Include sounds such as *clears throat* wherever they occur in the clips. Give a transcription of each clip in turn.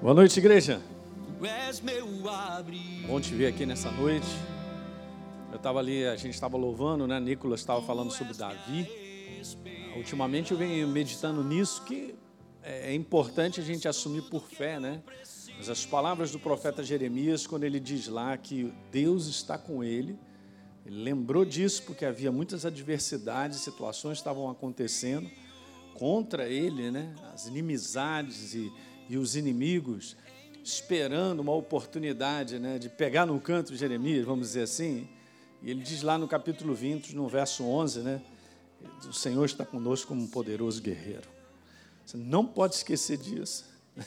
Boa noite, igreja. Bom te ver aqui nessa noite. Eu estava ali, a gente estava louvando, né? Nicolas estava falando sobre Davi. Ultimamente eu venho meditando nisso que é importante a gente assumir por fé, né? Mas as palavras do profeta Jeremias, quando ele diz lá que Deus está com ele, ele lembrou disso porque havia muitas adversidades, situações estavam acontecendo contra ele, né? As inimizades e, e os inimigos esperando uma oportunidade, né, de pegar no canto de Jeremias, vamos dizer assim. E ele diz lá no capítulo 20, no verso 11, né? O Senhor está conosco como um poderoso guerreiro. Você não pode esquecer disso. *laughs*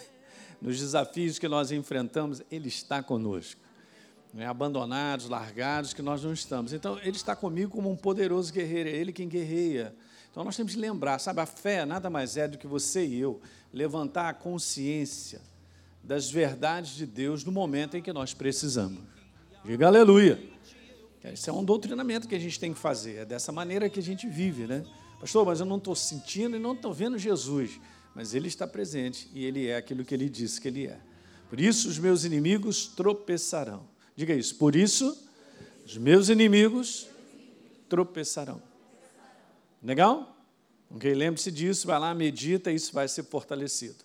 Nos desafios que nós enfrentamos, Ele está conosco. É abandonados, largados, que nós não estamos. Então, Ele está comigo como um poderoso guerreiro, é Ele quem guerreia. Então, nós temos que lembrar, sabe, a fé nada mais é do que você e eu levantar a consciência das verdades de Deus no momento em que nós precisamos. Diga aleluia. Isso é um doutrinamento que a gente tem que fazer, é dessa maneira que a gente vive, né? Pastor, mas eu não estou sentindo e não estou vendo Jesus, mas Ele está presente e Ele é aquilo que Ele disse que Ele é. Por isso os meus inimigos tropeçarão. Diga isso. Por isso os meus inimigos tropeçarão. Legal? Ok? Lembre-se disso, vai lá, medita, isso vai ser fortalecido.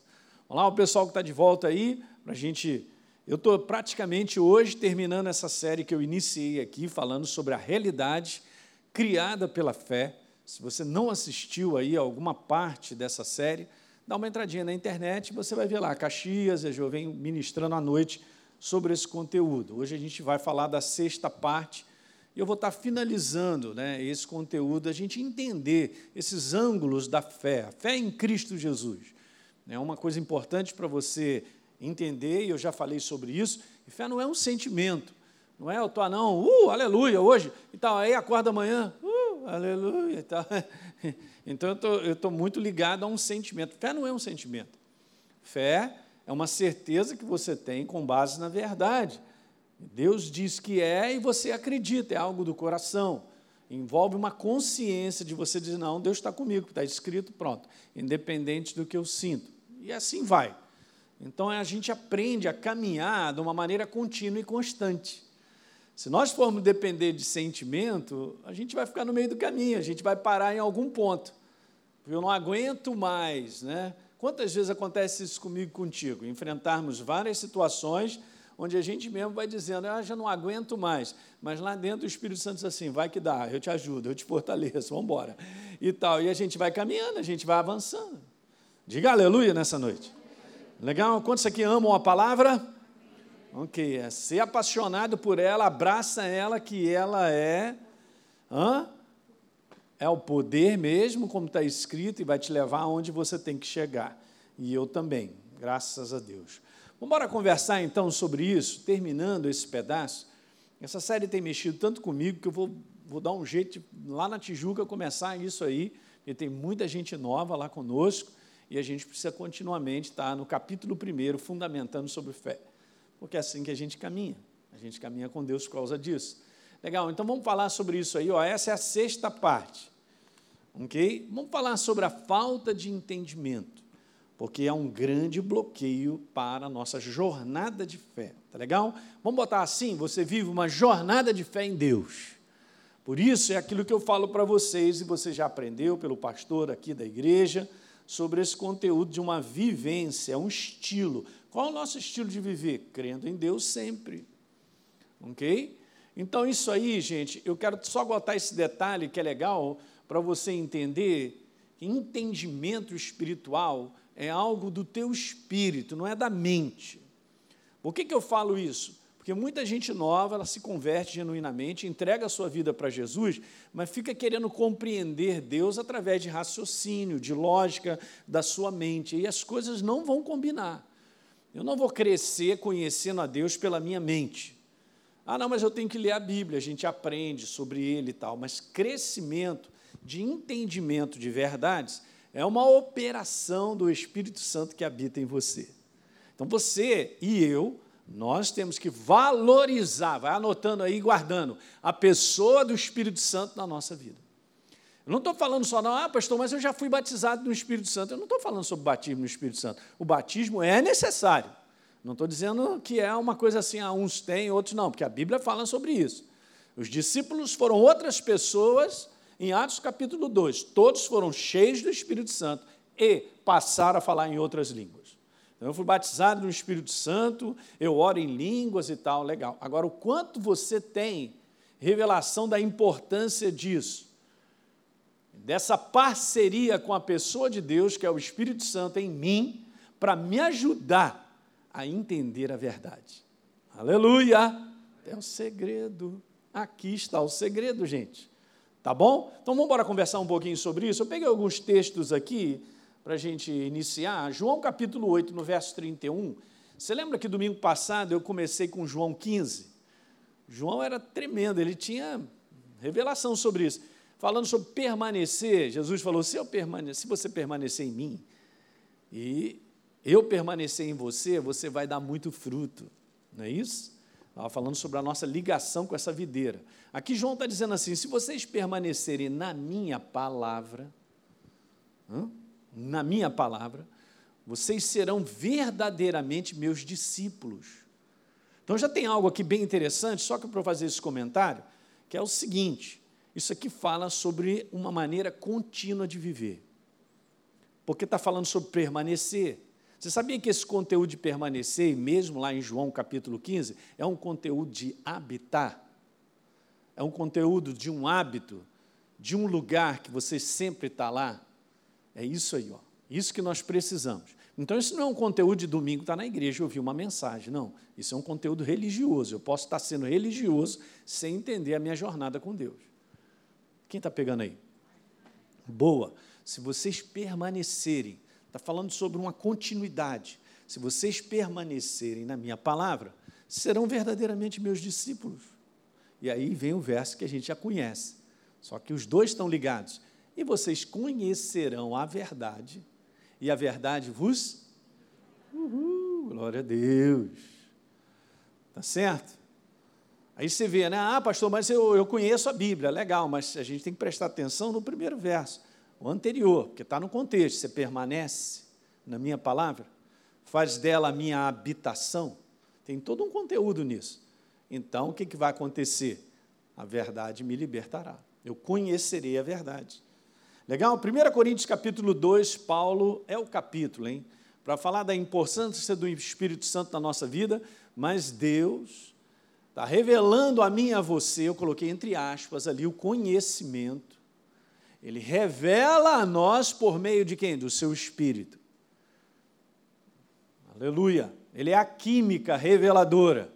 Vamos lá, o pessoal que está de volta aí, para a gente. Eu estou praticamente hoje terminando essa série que eu iniciei aqui, falando sobre a realidade criada pela fé. Se você não assistiu aí alguma parte dessa série, dá uma entradinha na internet, você vai ver lá, Caxias, eu venho ministrando à noite sobre esse conteúdo. Hoje a gente vai falar da sexta parte, e eu vou estar finalizando né, esse conteúdo, a gente entender esses ângulos da fé, a fé em Cristo Jesus. É uma coisa importante para você entender, e eu já falei sobre isso, e fé não é um sentimento. Não é eu estou, não, uh, aleluia, hoje, e tal, aí acorda amanhã, uh, aleluia, tal. *laughs* Então eu estou muito ligado a um sentimento. Fé não é um sentimento. Fé é uma certeza que você tem com base na verdade. Deus diz que é e você acredita, é algo do coração. Envolve uma consciência de você dizer, não, Deus está comigo, está escrito, pronto, independente do que eu sinto. E assim vai. Então a gente aprende a caminhar de uma maneira contínua e constante. Se nós formos depender de sentimento, a gente vai ficar no meio do caminho, a gente vai parar em algum ponto. Eu não aguento mais, né? Quantas vezes acontece isso comigo contigo? Enfrentarmos várias situações onde a gente mesmo vai dizendo, ah, já não aguento mais. Mas lá dentro o Espírito Santo diz assim, vai que dá, eu te ajudo, eu te fortaleço, vamos embora. E tal. E a gente vai caminhando, a gente vai avançando. Diga aleluia nessa noite. Legal? Quantos aqui amam a palavra? Ok, é ser apaixonado por ela, abraça ela, que ela é. Hã? É o poder mesmo, como está escrito, e vai te levar aonde você tem que chegar. E eu também, graças a Deus. Vamos conversar então sobre isso, terminando esse pedaço. Essa série tem mexido tanto comigo que eu vou, vou dar um jeito de, lá na Tijuca começar isso aí, porque tem muita gente nova lá conosco e a gente precisa continuamente estar no capítulo primeiro, fundamentando sobre fé, porque é assim que a gente caminha. A gente caminha com Deus por causa disso. Legal, então vamos falar sobre isso aí. Ó. Essa é a sexta parte. Ok? Vamos falar sobre a falta de entendimento, porque é um grande bloqueio para a nossa jornada de fé. Tá legal? Vamos botar assim: você vive uma jornada de fé em Deus. Por isso é aquilo que eu falo para vocês, e você já aprendeu pelo pastor aqui da igreja sobre esse conteúdo de uma vivência, um estilo. Qual é o nosso estilo de viver? Crendo em Deus sempre. Ok? Então, isso aí, gente, eu quero só botar esse detalhe que é legal para você entender que entendimento espiritual é algo do teu espírito, não é da mente. Por que, que eu falo isso? Porque muita gente nova, ela se converte genuinamente, entrega a sua vida para Jesus, mas fica querendo compreender Deus através de raciocínio, de lógica da sua mente, e as coisas não vão combinar. Eu não vou crescer conhecendo a Deus pela minha mente. Ah, não, mas eu tenho que ler a Bíblia, a gente aprende sobre ele e tal, mas crescimento de entendimento de verdades é uma operação do Espírito Santo que habita em você. Então você e eu nós temos que valorizar, vai anotando aí, guardando, a pessoa do Espírito Santo na nossa vida. Eu não estou falando só, não, ah, pastor, mas eu já fui batizado no Espírito Santo. Eu não estou falando sobre batismo no Espírito Santo. O batismo é necessário. Não estou dizendo que é uma coisa assim, ah, uns têm, outros não, porque a Bíblia fala sobre isso. Os discípulos foram outras pessoas em Atos capítulo 2. Todos foram cheios do Espírito Santo e passaram a falar em outras línguas. Então, eu fui batizado no Espírito Santo, eu oro em línguas e tal, legal. Agora, o quanto você tem revelação da importância disso, dessa parceria com a pessoa de Deus, que é o Espírito Santo em mim, para me ajudar a entender a verdade. Aleluia! É o segredo. Aqui está o segredo, gente. Tá bom? Então vamos embora conversar um pouquinho sobre isso. Eu peguei alguns textos aqui para a gente iniciar. João capítulo 8, no verso 31. Você lembra que domingo passado eu comecei com João 15? João era tremendo, ele tinha revelação sobre isso. Falando sobre permanecer, Jesus falou: se, eu permane se você permanecer em mim e eu permanecer em você, você vai dar muito fruto, não é isso? Estava falando sobre a nossa ligação com essa videira. Aqui João está dizendo assim: se vocês permanecerem na minha palavra, na minha palavra, vocês serão verdadeiramente meus discípulos. Então já tem algo aqui bem interessante, só que para fazer esse comentário, que é o seguinte: isso aqui fala sobre uma maneira contínua de viver. Porque está falando sobre permanecer. Você sabia que esse conteúdo de permanecer, mesmo lá em João capítulo 15, é um conteúdo de habitar? É um conteúdo de um hábito, de um lugar que você sempre está lá? É isso aí, ó. Isso que nós precisamos. Então, isso não é um conteúdo de domingo estar tá na igreja e ouvir uma mensagem, não. Isso é um conteúdo religioso. Eu posso estar sendo religioso sem entender a minha jornada com Deus. Quem está pegando aí? Boa. Se vocês permanecerem Está falando sobre uma continuidade. Se vocês permanecerem na minha palavra, serão verdadeiramente meus discípulos. E aí vem o verso que a gente já conhece. Só que os dois estão ligados. E vocês conhecerão a verdade, e a verdade vos. Uhul, glória a Deus. Tá certo? Aí você vê, né? Ah, pastor, mas eu, eu conheço a Bíblia, legal, mas a gente tem que prestar atenção no primeiro verso o anterior, que está no contexto, você permanece na minha palavra, faz dela a minha habitação, tem todo um conteúdo nisso. Então, o que, que vai acontecer? A verdade me libertará. Eu conhecerei a verdade. Legal? 1 Coríntios capítulo 2, Paulo é o capítulo, hein? Para falar da importância do Espírito Santo na nossa vida, mas Deus está revelando a mim e a você, eu coloquei entre aspas ali, o conhecimento ele revela a nós por meio de quem? Do seu Espírito. Aleluia. Ele é a química reveladora.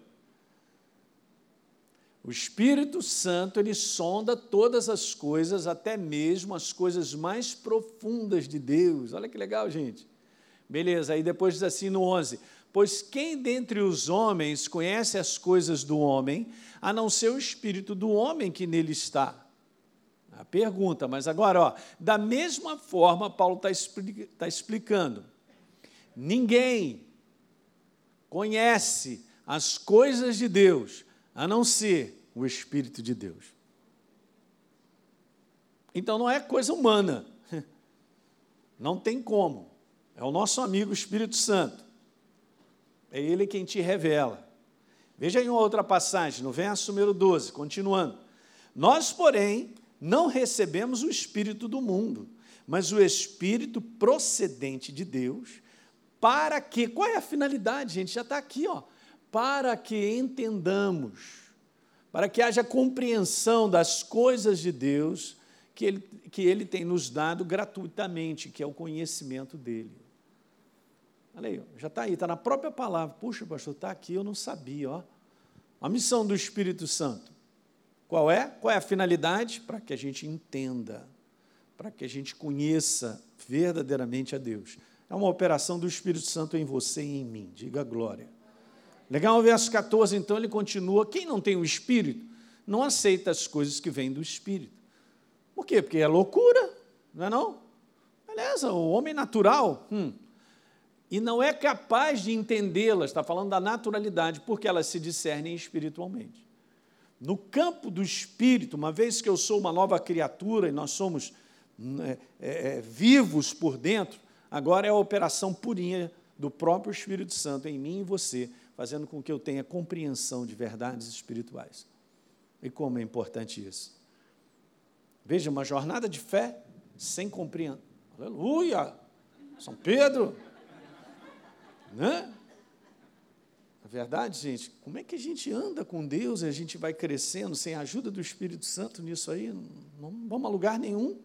O Espírito Santo, ele sonda todas as coisas, até mesmo as coisas mais profundas de Deus. Olha que legal, gente. Beleza, aí depois diz assim no 11: Pois quem dentre os homens conhece as coisas do homem, a não ser o espírito do homem que nele está? A pergunta, mas agora, ó, da mesma forma, Paulo está expli tá explicando. Ninguém conhece as coisas de Deus a não ser o Espírito de Deus. Então não é coisa humana. *laughs* Não tem como. É o nosso amigo Espírito Santo. É ele quem te revela. Veja aí uma outra passagem, no verso número 12, continuando. Nós, porém, não recebemos o Espírito do mundo, mas o Espírito procedente de Deus, para que, qual é a finalidade, gente? Já está aqui, ó. Para que entendamos, para que haja compreensão das coisas de Deus que Ele, que ele tem nos dado gratuitamente, que é o conhecimento dele. Olha aí, já está aí, está na própria palavra. Puxa, pastor, está aqui, eu não sabia, ó. A missão do Espírito Santo qual é? Qual é a finalidade? Para que a gente entenda, para que a gente conheça verdadeiramente a Deus. É uma operação do Espírito Santo em você e em mim. Diga glória. Legal, o verso 14, então, ele continua: quem não tem o Espírito não aceita as coisas que vêm do Espírito. Por quê? Porque é loucura, não é não? Beleza, o homem natural, hum, e não é capaz de entendê-las, está falando da naturalidade, porque elas se discernem espiritualmente. No campo do espírito, uma vez que eu sou uma nova criatura e nós somos é, é, é, vivos por dentro, agora é a operação purinha do próprio Espírito Santo em mim e você, fazendo com que eu tenha compreensão de verdades espirituais. E como é importante isso. Veja, uma jornada de fé sem compreensão. Aleluia! São Pedro! Né? Na verdade, gente, como é que a gente anda com Deus e a gente vai crescendo sem a ajuda do Espírito Santo nisso aí? Não, vamos a lugar nenhum.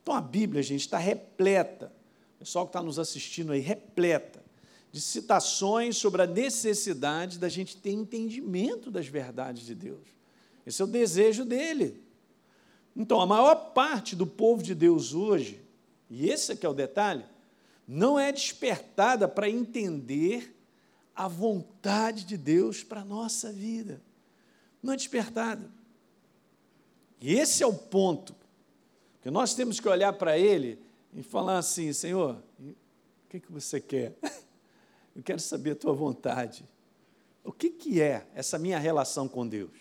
Então a Bíblia, gente, está repleta, o pessoal que está nos assistindo aí, repleta de citações sobre a necessidade da gente ter entendimento das verdades de Deus. Esse é o desejo dele. Então, a maior parte do povo de Deus hoje, e esse aqui é o detalhe, não é despertada para entender a vontade de Deus para a nossa vida. Não é despertada. E esse é o ponto. Que nós temos que olhar para ele e falar assim: Senhor, o que, que você quer? *laughs* Eu quero saber a tua vontade. O que, que é essa minha relação com Deus?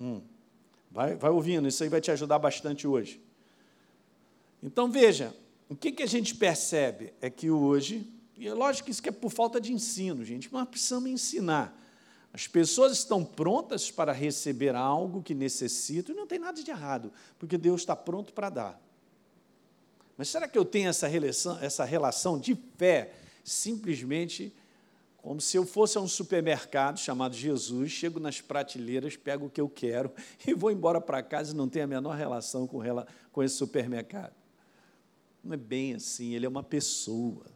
Hum. Vai, vai ouvindo, isso aí vai te ajudar bastante hoje. Então veja, o que, que a gente percebe é que hoje, e é lógico que isso é por falta de ensino, gente, mas precisamos ensinar. As pessoas estão prontas para receber algo que necessitam, e não tem nada de errado, porque Deus está pronto para dar. Mas será que eu tenho essa relação, essa relação de fé simplesmente como se eu fosse a um supermercado chamado Jesus, chego nas prateleiras, pego o que eu quero *laughs* e vou embora para casa e não tenho a menor relação com, com esse supermercado. Não é bem assim, ele é uma pessoa.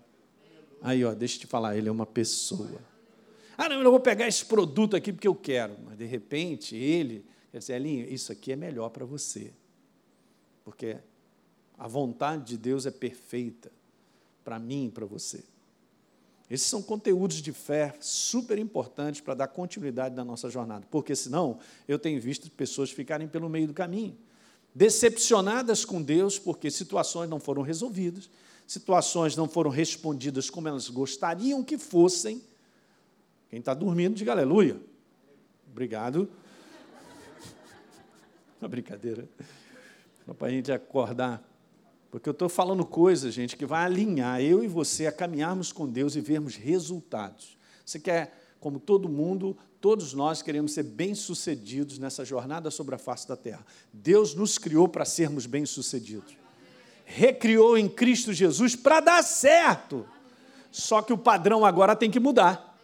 Aí, ó, deixa eu te falar, ele é uma pessoa. Ah, não, eu vou pegar esse produto aqui porque eu quero. Mas, de repente, ele, quer dizer, Elinho, isso aqui é melhor para você. Porque a vontade de Deus é perfeita para mim e para você. Esses são conteúdos de fé super importantes para dar continuidade na nossa jornada, porque senão eu tenho visto pessoas ficarem pelo meio do caminho, decepcionadas com Deus porque situações não foram resolvidas, situações não foram respondidas como elas gostariam que fossem. Quem está dormindo, diga aleluia. Obrigado. *laughs* Uma brincadeira. Só para a gente acordar. Porque eu estou falando coisas, gente, que vai alinhar eu e você a caminharmos com Deus e vermos resultados. Você quer, como todo mundo, todos nós queremos ser bem-sucedidos nessa jornada sobre a face da terra. Deus nos criou para sermos bem-sucedidos. Recriou em Cristo Jesus para dar certo. Só que o padrão agora tem que mudar.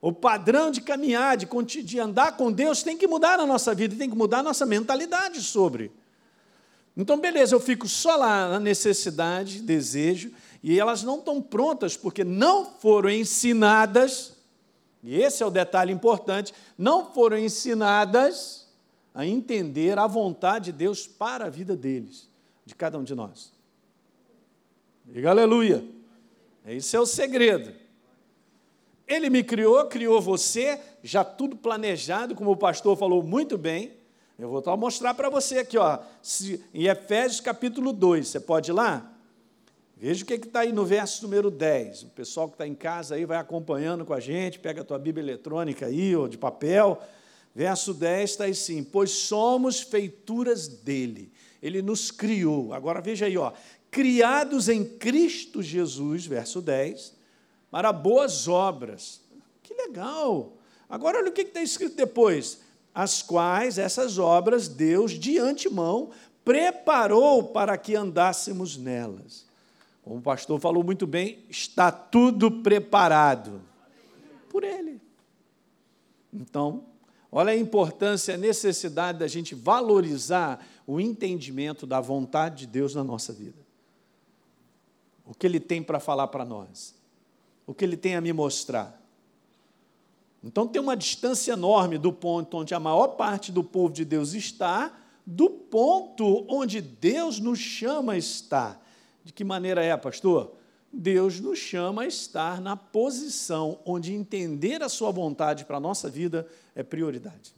O padrão de caminhar, de, de andar com Deus tem que mudar na nossa vida, tem que mudar a nossa mentalidade sobre. Então, beleza, eu fico só lá na necessidade, desejo, e elas não estão prontas porque não foram ensinadas, e esse é o detalhe importante, não foram ensinadas a entender a vontade de Deus para a vida deles, de cada um de nós. Diga aleluia. Esse é o segredo. Ele me criou, criou você, já tudo planejado, como o pastor falou muito bem. Eu vou mostrar para você aqui, ó, em Efésios capítulo 2, você pode ir lá? Veja o que está aí no verso número 10. O pessoal que está em casa aí vai acompanhando com a gente, pega a tua Bíblia eletrônica aí, ou de papel. Verso 10 está assim: Pois somos feituras dele, ele nos criou. Agora veja aí, ó, criados em Cristo Jesus, verso 10, para boas obras. Que legal! Agora olha o que está escrito depois as quais essas obras Deus de antemão preparou para que andássemos nelas. Como o pastor falou muito bem, está tudo preparado por Ele. Então, olha a importância, a necessidade da gente valorizar o entendimento da vontade de Deus na nossa vida. O que Ele tem para falar para nós, o que Ele tem a me mostrar. Então tem uma distância enorme do ponto onde a maior parte do povo de Deus está, do ponto onde Deus nos chama a estar. De que maneira é, pastor? Deus nos chama a estar na posição onde entender a sua vontade para a nossa vida é prioridade.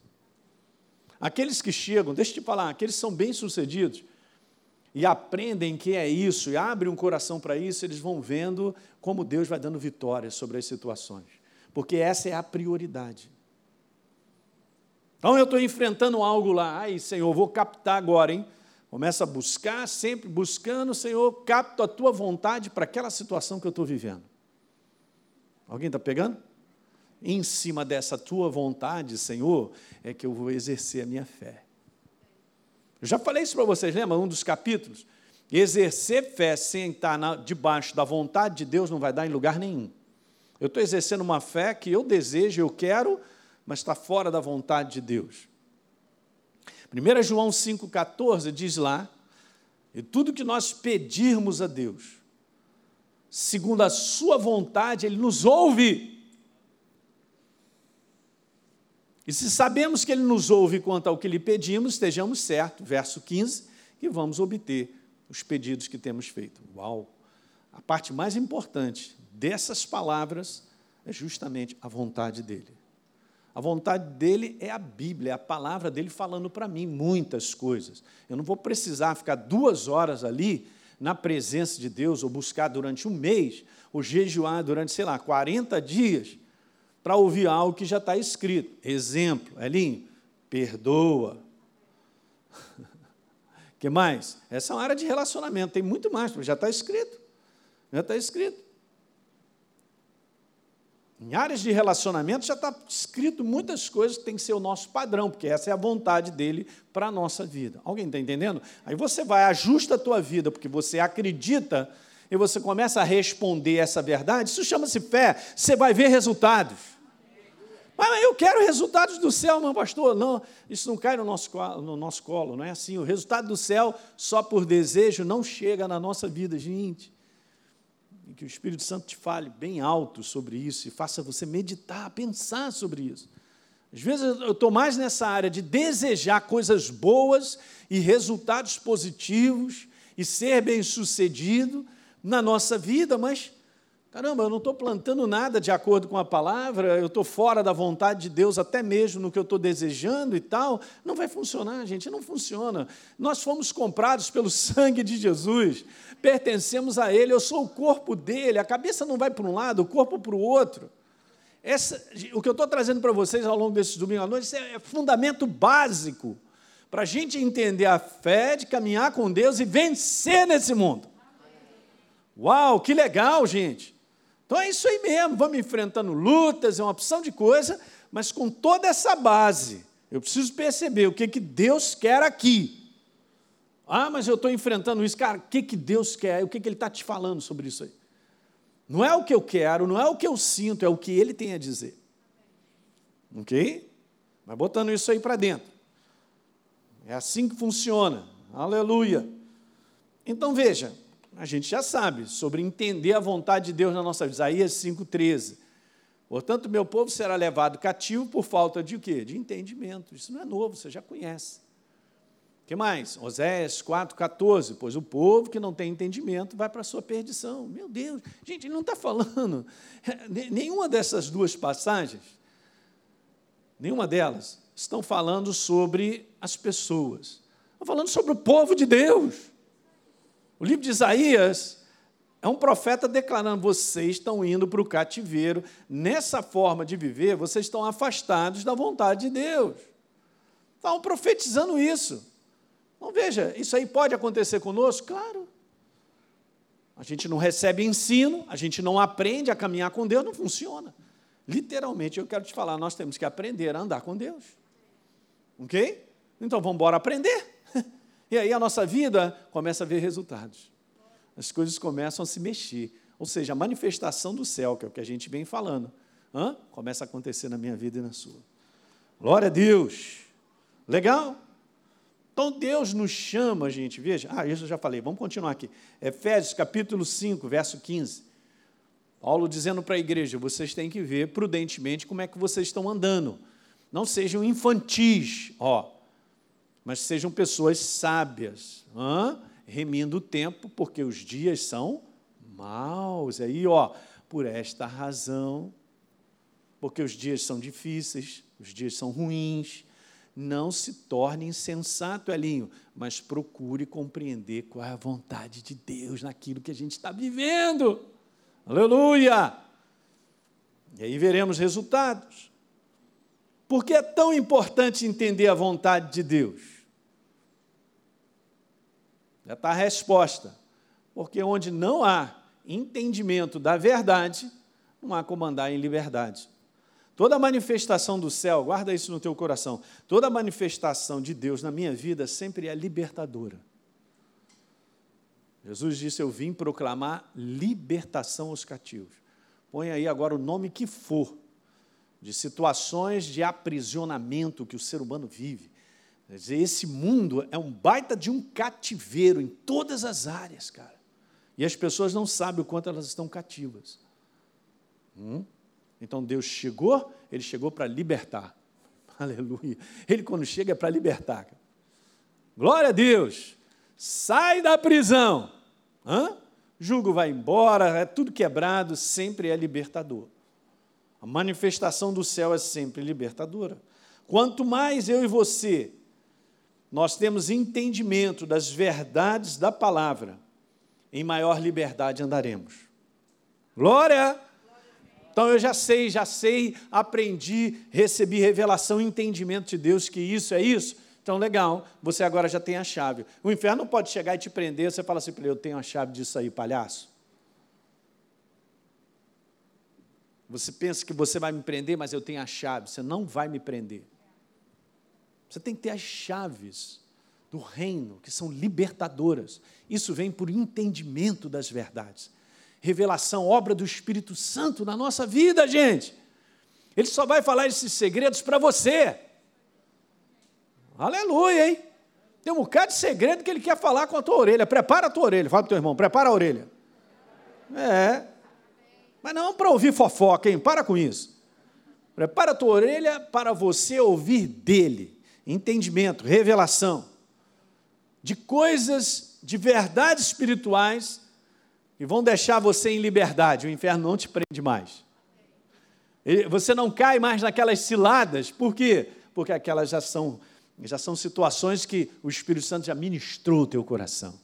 Aqueles que chegam, deixa eu te falar, aqueles que são bem-sucedidos e aprendem que é isso e abrem um coração para isso, eles vão vendo como Deus vai dando vitórias sobre as situações porque essa é a prioridade. Então eu estou enfrentando algo lá, ai Senhor, vou captar agora, hein? Começa a buscar, sempre buscando, Senhor, capto a tua vontade para aquela situação que eu estou vivendo. Alguém está pegando? Em cima dessa tua vontade, Senhor, é que eu vou exercer a minha fé. Eu já falei isso para vocês, lembra? Um dos capítulos. Exercer fé sem estar na, debaixo da vontade de Deus não vai dar em lugar nenhum. Eu estou exercendo uma fé que eu desejo, eu quero, mas está fora da vontade de Deus. 1 João 5,14 diz lá: e tudo que nós pedirmos a Deus, segundo a Sua vontade, Ele nos ouve. E se sabemos que Ele nos ouve quanto ao que lhe pedimos, estejamos certos, verso 15, que vamos obter os pedidos que temos feito. Uau! A parte mais importante dessas palavras é justamente a vontade dEle. A vontade dele é a Bíblia, é a palavra dele falando para mim muitas coisas. Eu não vou precisar ficar duas horas ali na presença de Deus, ou buscar durante um mês, ou jejuar durante, sei lá, 40 dias, para ouvir algo que já está escrito. Exemplo, Elinho, perdoa. *laughs* que mais? Essa é uma área de relacionamento, tem muito mais, já está escrito. Já está escrito. Em áreas de relacionamento já está escrito muitas coisas que tem que ser o nosso padrão, porque essa é a vontade dele para a nossa vida. Alguém está entendendo? Aí você vai, ajusta a tua vida, porque você acredita e você começa a responder essa verdade. Isso chama-se fé. Você vai ver resultados. Mas eu quero resultados do céu, meu pastor. Não, isso não cai no nosso, no nosso colo, não é assim. O resultado do céu, só por desejo, não chega na nossa vida, gente e que o Espírito Santo te fale bem alto sobre isso e faça você meditar, pensar sobre isso. Às vezes eu estou mais nessa área de desejar coisas boas e resultados positivos e ser bem-sucedido na nossa vida, mas Caramba, eu não estou plantando nada de acordo com a palavra, eu estou fora da vontade de Deus, até mesmo no que eu estou desejando e tal. Não vai funcionar, gente, não funciona. Nós fomos comprados pelo *laughs* sangue de Jesus, pertencemos a Ele, eu sou o corpo dele, a cabeça não vai para um lado, o corpo para o outro. Essa, o que eu estou trazendo para vocês ao longo desses domingos à noite é fundamento básico para a gente entender a fé de caminhar com Deus e vencer nesse mundo. Uau, que legal, gente! Então é isso aí mesmo, vamos enfrentando lutas, é uma opção de coisa, mas com toda essa base, eu preciso perceber o que, que Deus quer aqui. Ah, mas eu estou enfrentando isso. Cara, o que, que Deus quer? O que, que Ele está te falando sobre isso aí? Não é o que eu quero, não é o que eu sinto, é o que Ele tem a dizer. Ok? Vai botando isso aí para dentro. É assim que funciona. Aleluia. Então veja, a gente já sabe sobre entender a vontade de Deus na nossa vida. Isaías 5,13. Portanto, meu povo será levado cativo por falta de o quê? De entendimento. Isso não é novo, você já conhece. O que mais? Oséias 4,14. Pois o povo que não tem entendimento vai para a sua perdição. Meu Deus, gente, ele não está falando. *laughs* Nenhuma dessas duas passagens, nenhuma delas, estão falando sobre as pessoas. Estão falando sobre o povo de Deus. O livro de Isaías é um profeta declarando: vocês estão indo para o cativeiro, nessa forma de viver, vocês estão afastados da vontade de Deus. Estão profetizando isso. Então veja, isso aí pode acontecer conosco? Claro. A gente não recebe ensino, a gente não aprende a caminhar com Deus, não funciona. Literalmente, eu quero te falar, nós temos que aprender a andar com Deus. Ok? Então vamos embora aprender. E aí a nossa vida começa a ver resultados. As coisas começam a se mexer. Ou seja, a manifestação do céu, que é o que a gente vem falando, começa a acontecer na minha vida e na sua. Glória a Deus. Legal? Então Deus nos chama, gente, veja. Ah, isso eu já falei, vamos continuar aqui. Efésios capítulo 5, verso 15. Paulo dizendo para a igreja: vocês têm que ver prudentemente como é que vocês estão andando. Não sejam infantis, ó mas sejam pessoas sábias, hein? remindo o tempo, porque os dias são maus. Aí, ó, por esta razão, porque os dias são difíceis, os dias são ruins, não se torne insensato, Elinho, mas procure compreender qual é a vontade de Deus naquilo que a gente está vivendo. Aleluia! E aí veremos resultados. Por que é tão importante entender a vontade de Deus? Já está a resposta. Porque onde não há entendimento da verdade, não há como andar em liberdade. Toda manifestação do céu, guarda isso no teu coração, toda manifestação de Deus na minha vida sempre é libertadora. Jesus disse: Eu vim proclamar libertação aos cativos. Põe aí agora o nome que for, de situações de aprisionamento que o ser humano vive. Esse mundo é um baita de um cativeiro em todas as áreas, cara. E as pessoas não sabem o quanto elas estão cativas. Hum? Então Deus chegou, Ele chegou para libertar. *laughs* Aleluia. Ele, quando chega, é para libertar. Glória a Deus. Sai da prisão. Hã? Jugo vai embora, é tudo quebrado, sempre é libertador. A manifestação do céu é sempre libertadora. Quanto mais eu e você nós temos entendimento das verdades da palavra, em maior liberdade andaremos. Glória! Então eu já sei, já sei, aprendi, recebi revelação, entendimento de Deus que isso é isso. Então, legal, você agora já tem a chave. O inferno pode chegar e te prender, você fala assim para ele: Eu tenho a chave disso aí, palhaço. Você pensa que você vai me prender, mas eu tenho a chave. Você não vai me prender. Você tem que ter as chaves do reino, que são libertadoras. Isso vem por entendimento das verdades. Revelação, obra do Espírito Santo na nossa vida, gente. Ele só vai falar esses segredos para você. Aleluia, hein? Tem um bocado de segredo que ele quer falar com a tua orelha. Prepara a tua orelha. Fala para o teu irmão, prepara a orelha. É. Mas não para ouvir fofoca, hein? Para com isso. Prepara a tua orelha para você ouvir dele entendimento, revelação de coisas, de verdades espirituais que vão deixar você em liberdade. O inferno não te prende mais. Você não cai mais naquelas ciladas. Por quê? Porque aquelas já são, já são situações que o Espírito Santo já ministrou o teu coração.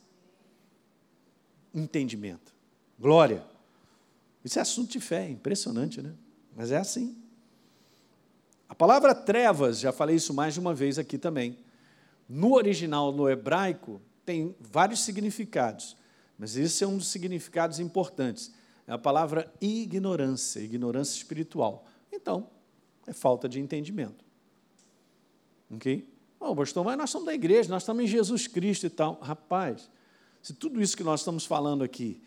Entendimento. Glória. Isso é assunto de fé, impressionante, né? Mas é assim. A palavra trevas, já falei isso mais de uma vez aqui também. No original, no hebraico, tem vários significados, mas esse é um dos significados importantes. É a palavra ignorância, ignorância espiritual. Então, é falta de entendimento. Ok? Oh, pastor, mas nós somos da igreja, nós estamos em Jesus Cristo e tal. Rapaz, se tudo isso que nós estamos falando aqui,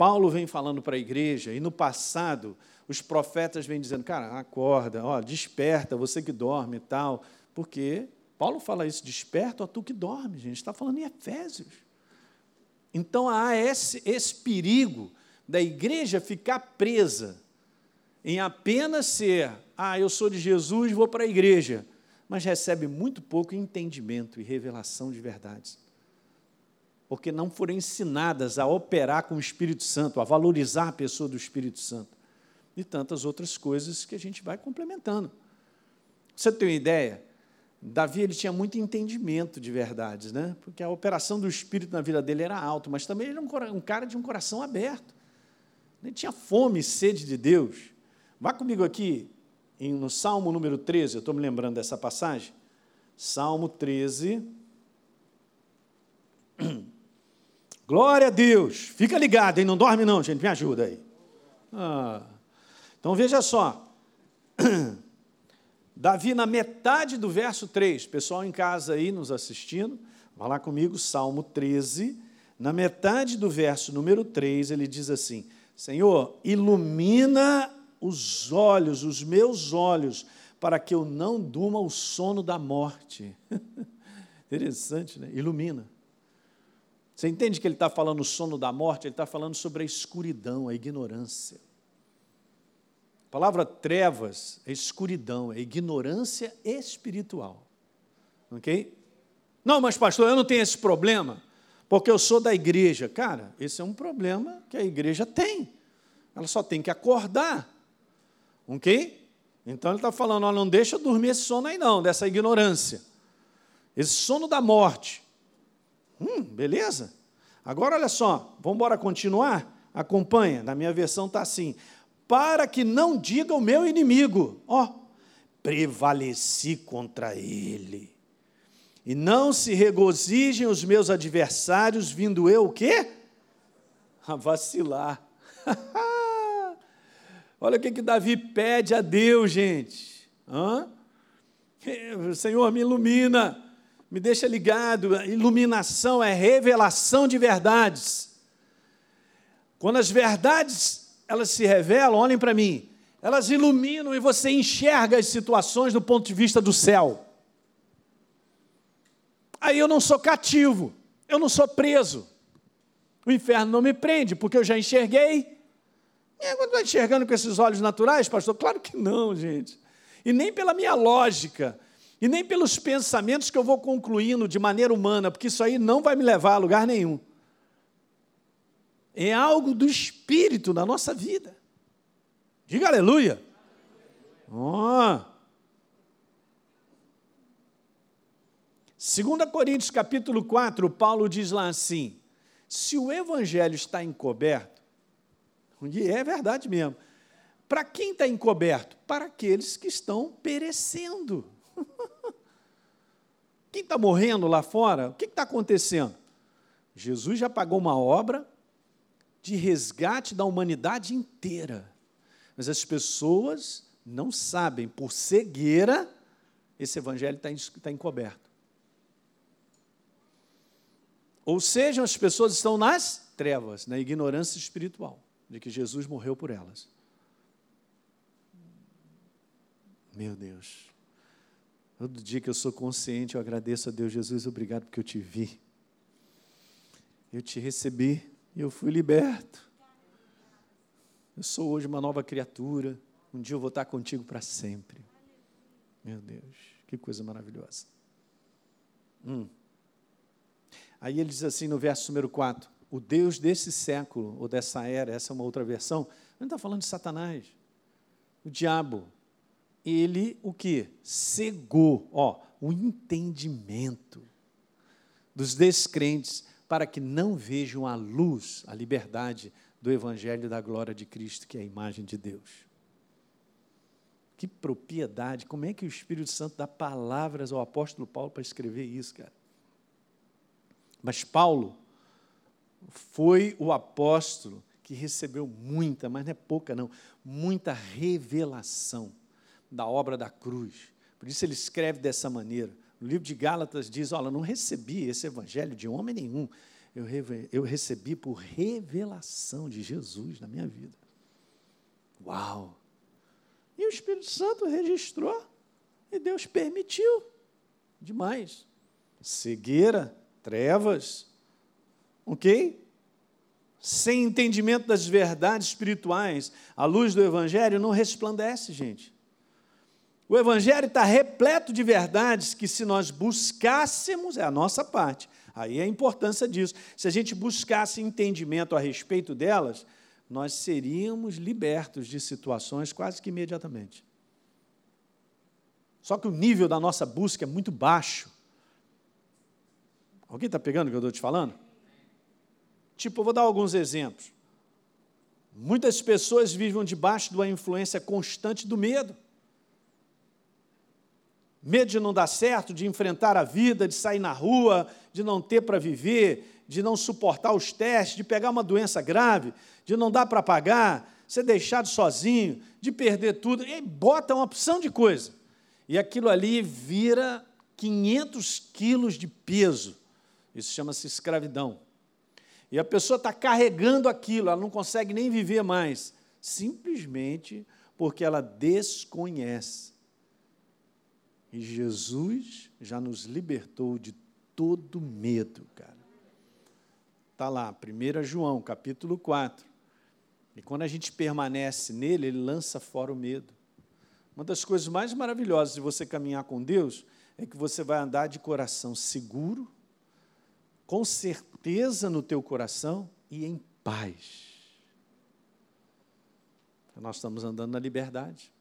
Paulo vem falando para a igreja, e no passado os profetas vêm dizendo, cara, acorda, ó, desperta, você que dorme e tal, porque Paulo fala isso, desperta, ó, tu que dorme, gente, está falando em Efésios. Então há esse, esse perigo da igreja ficar presa em apenas ser, ah, eu sou de Jesus, vou para a igreja, mas recebe muito pouco entendimento e revelação de verdades. Porque não foram ensinadas a operar com o Espírito Santo, a valorizar a pessoa do Espírito Santo e tantas outras coisas que a gente vai complementando. Você tem uma ideia? Davi ele tinha muito entendimento de verdades, né? porque a operação do Espírito na vida dele era alta, mas também ele era um cara de um coração aberto. Ele tinha fome e sede de Deus. Vá comigo aqui no Salmo número 13, eu estou me lembrando dessa passagem. Salmo 13. *clears throat* Glória a Deus. Fica ligado, hein? Não dorme não, gente. Me ajuda aí. Ah. Então veja só. *clears throat* Davi, na metade do verso 3, pessoal em casa aí nos assistindo, vá lá comigo, Salmo 13. Na metade do verso número 3, ele diz assim: Senhor, ilumina os olhos, os meus olhos, para que eu não durma o sono da morte. *laughs* Interessante, né? Ilumina. Você entende que ele está falando o sono da morte? Ele está falando sobre a escuridão, a ignorância. A palavra trevas é escuridão, é ignorância espiritual. Ok? Não, mas pastor, eu não tenho esse problema, porque eu sou da igreja. Cara, esse é um problema que a igreja tem. Ela só tem que acordar. Ok? Então ele está falando, ó, não deixa dormir esse sono aí não, dessa ignorância. Esse sono da morte. Hum, beleza? Agora olha só, vamos embora continuar? Acompanha, na minha versão está assim para que não diga o meu inimigo, ó, oh, prevaleci contra ele. E não se regozijem os meus adversários, vindo eu o quê? A vacilar. *laughs* Olha o que, que Davi pede a Deus, gente. Hã? Senhor, me ilumina, me deixa ligado. Iluminação é revelação de verdades. Quando as verdades elas se revelam, olhem para mim, elas iluminam e você enxerga as situações do ponto de vista do céu. Aí eu não sou cativo, eu não sou preso. O inferno não me prende, porque eu já enxerguei. Agora estou enxergando com esses olhos naturais, pastor? Claro que não, gente. E nem pela minha lógica, e nem pelos pensamentos que eu vou concluindo de maneira humana, porque isso aí não vai me levar a lugar nenhum. É algo do espírito na nossa vida. Diga aleluia. Oh. 2 Coríntios capítulo 4, Paulo diz lá assim: se o evangelho está encoberto, e é verdade mesmo, para quem está encoberto? Para aqueles que estão perecendo. *laughs* Quem está morrendo lá fora, o que está acontecendo? Jesus já pagou uma obra de resgate da humanidade inteira. Mas as pessoas não sabem, por cegueira, esse evangelho está tá encoberto. Ou seja, as pessoas estão nas trevas, na ignorância espiritual, de que Jesus morreu por elas. Meu Deus. Todo dia que eu sou consciente, eu agradeço a Deus, Jesus, obrigado porque eu te vi. Eu te recebi e eu fui liberto. Eu sou hoje uma nova criatura. Um dia eu vou estar contigo para sempre. Meu Deus, que coisa maravilhosa. Hum. Aí ele diz assim no verso número 4: O Deus desse século, ou dessa era, essa é uma outra versão, não está falando de Satanás, o diabo. Ele o que? Cegou, ó, o entendimento dos descrentes para que não vejam a luz, a liberdade do Evangelho da glória de Cristo, que é a imagem de Deus. Que propriedade, como é que o Espírito Santo dá palavras ao apóstolo Paulo para escrever isso, cara? Mas Paulo foi o apóstolo que recebeu muita, mas não é pouca não, muita revelação da obra da cruz. Por isso ele escreve dessa maneira. No livro de Gálatas diz: Olha, não recebi esse evangelho de homem nenhum, eu, eu recebi por revelação de Jesus na minha vida. Uau! E o Espírito Santo registrou, e Deus permitiu. Demais. Cegueira, trevas, ok? Sem entendimento das verdades espirituais, a luz do Evangelho não resplandece, gente. O Evangelho está repleto de verdades que, se nós buscássemos, é a nossa parte, aí é a importância disso. Se a gente buscasse entendimento a respeito delas, nós seríamos libertos de situações quase que imediatamente. Só que o nível da nossa busca é muito baixo. Alguém está pegando o que eu estou te falando? Tipo, eu vou dar alguns exemplos. Muitas pessoas vivem debaixo de uma influência constante do medo. Medo de não dar certo, de enfrentar a vida, de sair na rua, de não ter para viver, de não suportar os testes, de pegar uma doença grave, de não dar para pagar, ser deixado sozinho, de perder tudo. E bota uma opção de coisa. E aquilo ali vira 500 quilos de peso. Isso chama-se escravidão. E a pessoa está carregando aquilo, ela não consegue nem viver mais, simplesmente porque ela desconhece e Jesus já nos libertou de todo medo, cara. Está lá, 1 João, capítulo 4. E quando a gente permanece nele, ele lança fora o medo. Uma das coisas mais maravilhosas de você caminhar com Deus é que você vai andar de coração seguro, com certeza no teu coração e em paz. Nós estamos andando na liberdade.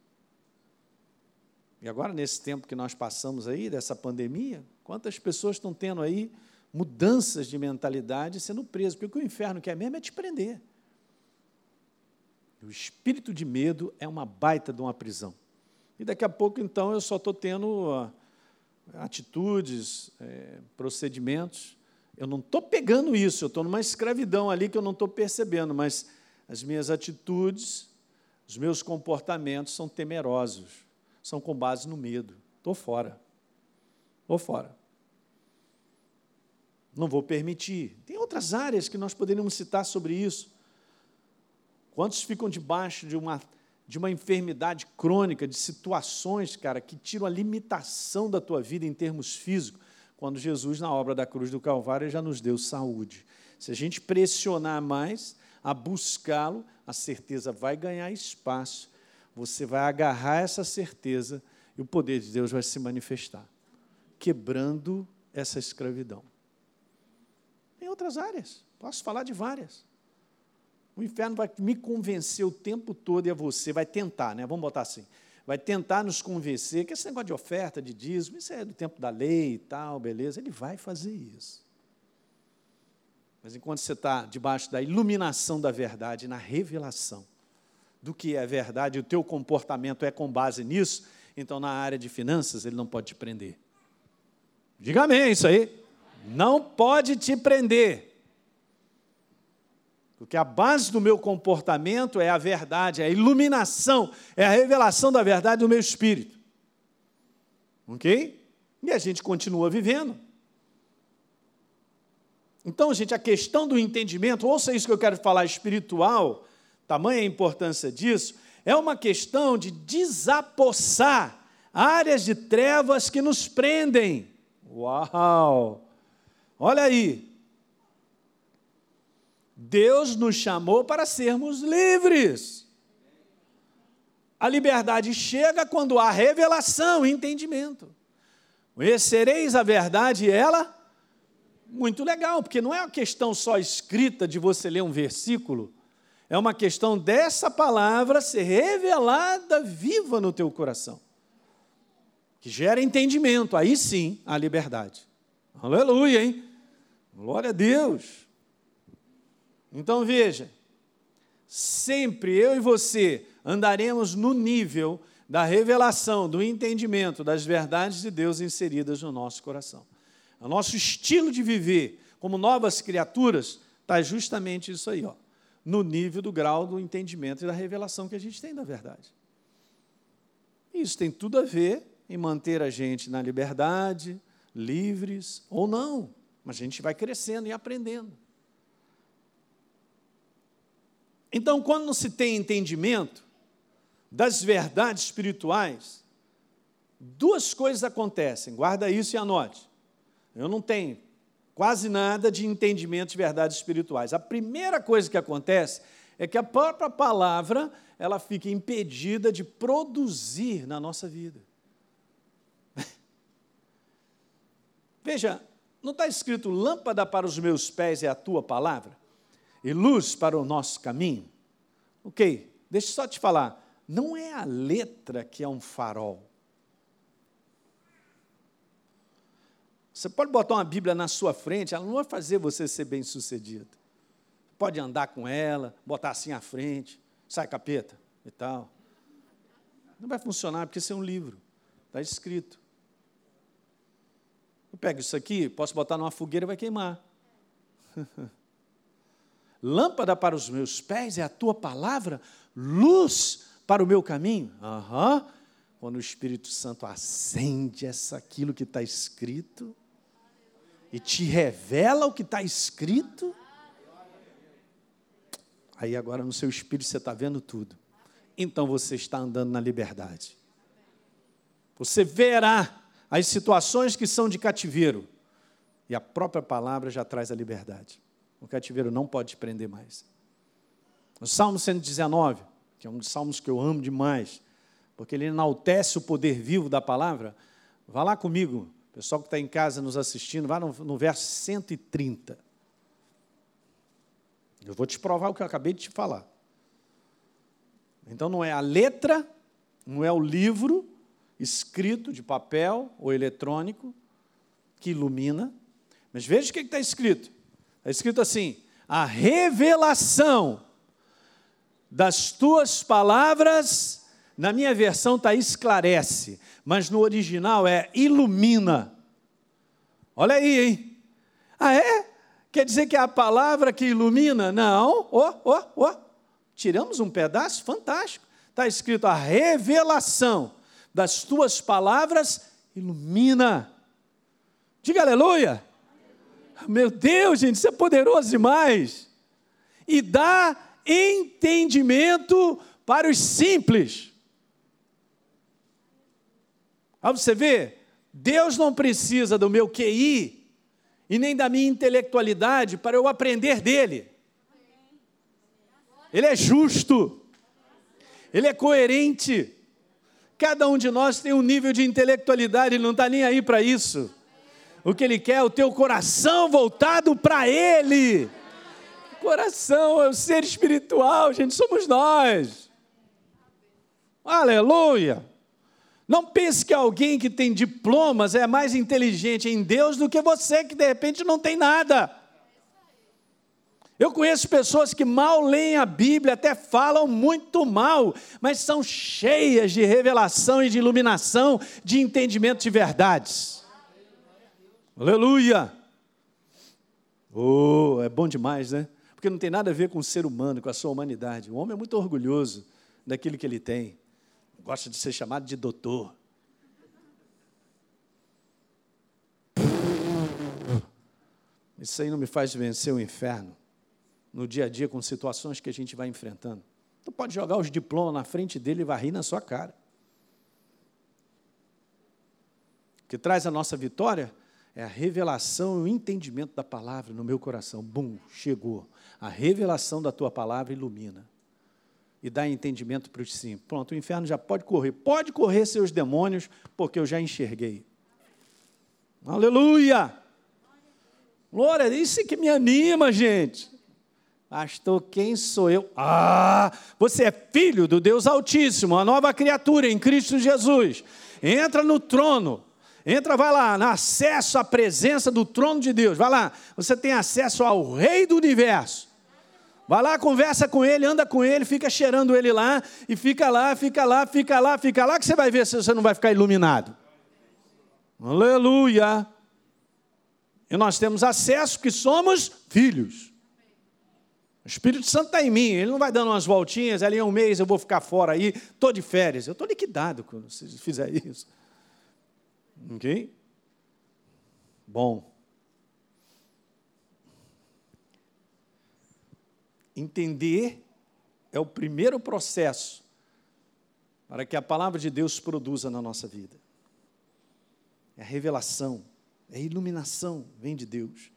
E agora, nesse tempo que nós passamos aí, dessa pandemia, quantas pessoas estão tendo aí mudanças de mentalidade sendo presas? Porque o inferno quer mesmo é te prender. O espírito de medo é uma baita de uma prisão. E daqui a pouco, então, eu só estou tendo uh, atitudes, é, procedimentos. Eu não estou pegando isso, eu estou numa escravidão ali que eu não estou percebendo, mas as minhas atitudes, os meus comportamentos são temerosos, são com base no medo. Estou fora. Estou fora. Não vou permitir. Tem outras áreas que nós poderíamos citar sobre isso. Quantos ficam debaixo de uma, de uma enfermidade crônica, de situações, cara, que tiram a limitação da tua vida em termos físicos, quando Jesus, na obra da cruz do Calvário, já nos deu saúde. Se a gente pressionar mais a buscá-lo, a certeza vai ganhar espaço, você vai agarrar essa certeza e o poder de Deus vai se manifestar, quebrando essa escravidão. Em outras áreas, posso falar de várias. O inferno vai me convencer o tempo todo e a você, vai tentar, né? Vamos botar assim. Vai tentar nos convencer que esse negócio de oferta, de dízimo, isso é do tempo da lei e tal, beleza. Ele vai fazer isso. Mas enquanto você está debaixo da iluminação da verdade, na revelação do que é verdade, o teu comportamento é com base nisso, então na área de finanças ele não pode te prender. Diga amém isso aí. Não pode te prender. Porque a base do meu comportamento é a verdade, é a iluminação, é a revelação da verdade do meu espírito. Ok? E a gente continua vivendo. Então, gente, a questão do entendimento, ouça isso que eu quero falar espiritual, tamanha a importância disso, é uma questão de desapossar áreas de trevas que nos prendem. Uau! Olha aí, Deus nos chamou para sermos livres. A liberdade chega quando há revelação, entendimento. Conhecereis a verdade e ela muito legal, porque não é uma questão só escrita de você ler um versículo, é uma questão dessa palavra ser revelada viva no teu coração. Que gera entendimento, aí sim a liberdade. Aleluia, hein? Glória a Deus. Então veja, sempre eu e você andaremos no nível da revelação, do entendimento das verdades de Deus inseridas no nosso coração. O nosso estilo de viver como novas criaturas está justamente isso aí, ó, no nível do grau do entendimento e da revelação que a gente tem da verdade. Isso tem tudo a ver em manter a gente na liberdade, livres ou não, mas a gente vai crescendo e aprendendo. Então, quando não se tem entendimento das verdades espirituais, duas coisas acontecem, guarda isso e anote. Eu não tenho quase nada de entendimento de verdades espirituais. A primeira coisa que acontece é que a própria palavra ela fica impedida de produzir na nossa vida. *laughs* Veja, não está escrito lâmpada para os meus pés é a tua palavra? e luz para o nosso caminho. Ok, deixa eu só te falar, não é a letra que é um farol. Você pode botar uma Bíblia na sua frente, ela não vai fazer você ser bem sucedido. Pode andar com ela, botar assim à frente, sai capeta e tal. Não vai funcionar porque isso é um livro, está escrito. Eu pego isso aqui, posso botar numa fogueira e vai queimar. *laughs* Lâmpada para os meus pés é a tua palavra, luz para o meu caminho. Uhum. Quando o Espírito Santo acende essa, aquilo que está escrito e te revela o que está escrito, aí agora no seu espírito você está vendo tudo. Então você está andando na liberdade. Você verá as situações que são de cativeiro. E a própria palavra já traz a liberdade. O cativeiro não pode te prender mais. O Salmo 119, que é um dos salmos que eu amo demais, porque ele enaltece o poder vivo da palavra. Vá lá comigo, pessoal que está em casa nos assistindo, vá no, no verso 130. Eu vou te provar o que eu acabei de te falar. Então não é a letra, não é o livro escrito de papel ou eletrônico que ilumina, mas veja o que está escrito. Está escrito assim: a revelação das tuas palavras Na minha versão está esclarece, mas no original é ilumina. Olha aí, hein? Ah, é? Quer dizer que é a palavra que ilumina? Não. Ó, ó, ó. Tiramos um pedaço fantástico. Está escrito a revelação das tuas palavras ilumina. Diga aleluia. Meu Deus, gente, isso é poderoso demais. E dá entendimento para os simples. Aí você vê, Deus não precisa do meu QI e nem da minha intelectualidade para eu aprender dele. Ele é justo, ele é coerente. Cada um de nós tem um nível de intelectualidade, ele não está nem aí para isso. O que ele quer é o teu coração voltado para ele. Coração é o ser espiritual, gente, somos nós. Aleluia. Não pense que alguém que tem diplomas é mais inteligente em Deus do que você que de repente não tem nada. Eu conheço pessoas que mal leem a Bíblia, até falam muito mal, mas são cheias de revelação e de iluminação, de entendimento de verdades. Aleluia! Oh, é bom demais, né? Porque não tem nada a ver com o ser humano, com a sua humanidade. O homem é muito orgulhoso daquilo que ele tem gosta de ser chamado de doutor. Isso aí não me faz vencer o inferno no dia a dia com situações que a gente vai enfrentando. Tu pode jogar os diplomas na frente dele e vai rir na sua cara. O que traz a nossa vitória é a revelação e o entendimento da palavra no meu coração. Bum, chegou. A revelação da tua palavra ilumina e dá entendimento para os simples. Pronto, o inferno já pode correr. Pode correr seus demônios, porque eu já enxerguei. Aleluia! Glória, isso que me anima, gente. Pastor, quem sou eu? Ah, você é filho do Deus Altíssimo, a nova criatura em Cristo Jesus. Entra no trono. Entra, vai lá, no acesso à presença do trono de Deus. Vai lá, você tem acesso ao Rei do universo. Vai lá, conversa com ele, anda com ele, fica cheirando ele lá, e fica lá, fica lá, fica lá, fica lá, que você vai ver se você não vai ficar iluminado. Aleluia! E nós temos acesso que somos filhos. O Espírito Santo está em mim, ele não vai dando umas voltinhas, ali em um mês eu vou ficar fora aí, estou de férias. Eu estou liquidado você fizer isso. Ok? Bom. Entender é o primeiro processo para que a palavra de Deus produza na nossa vida. É a revelação, é a iluminação, vem de Deus.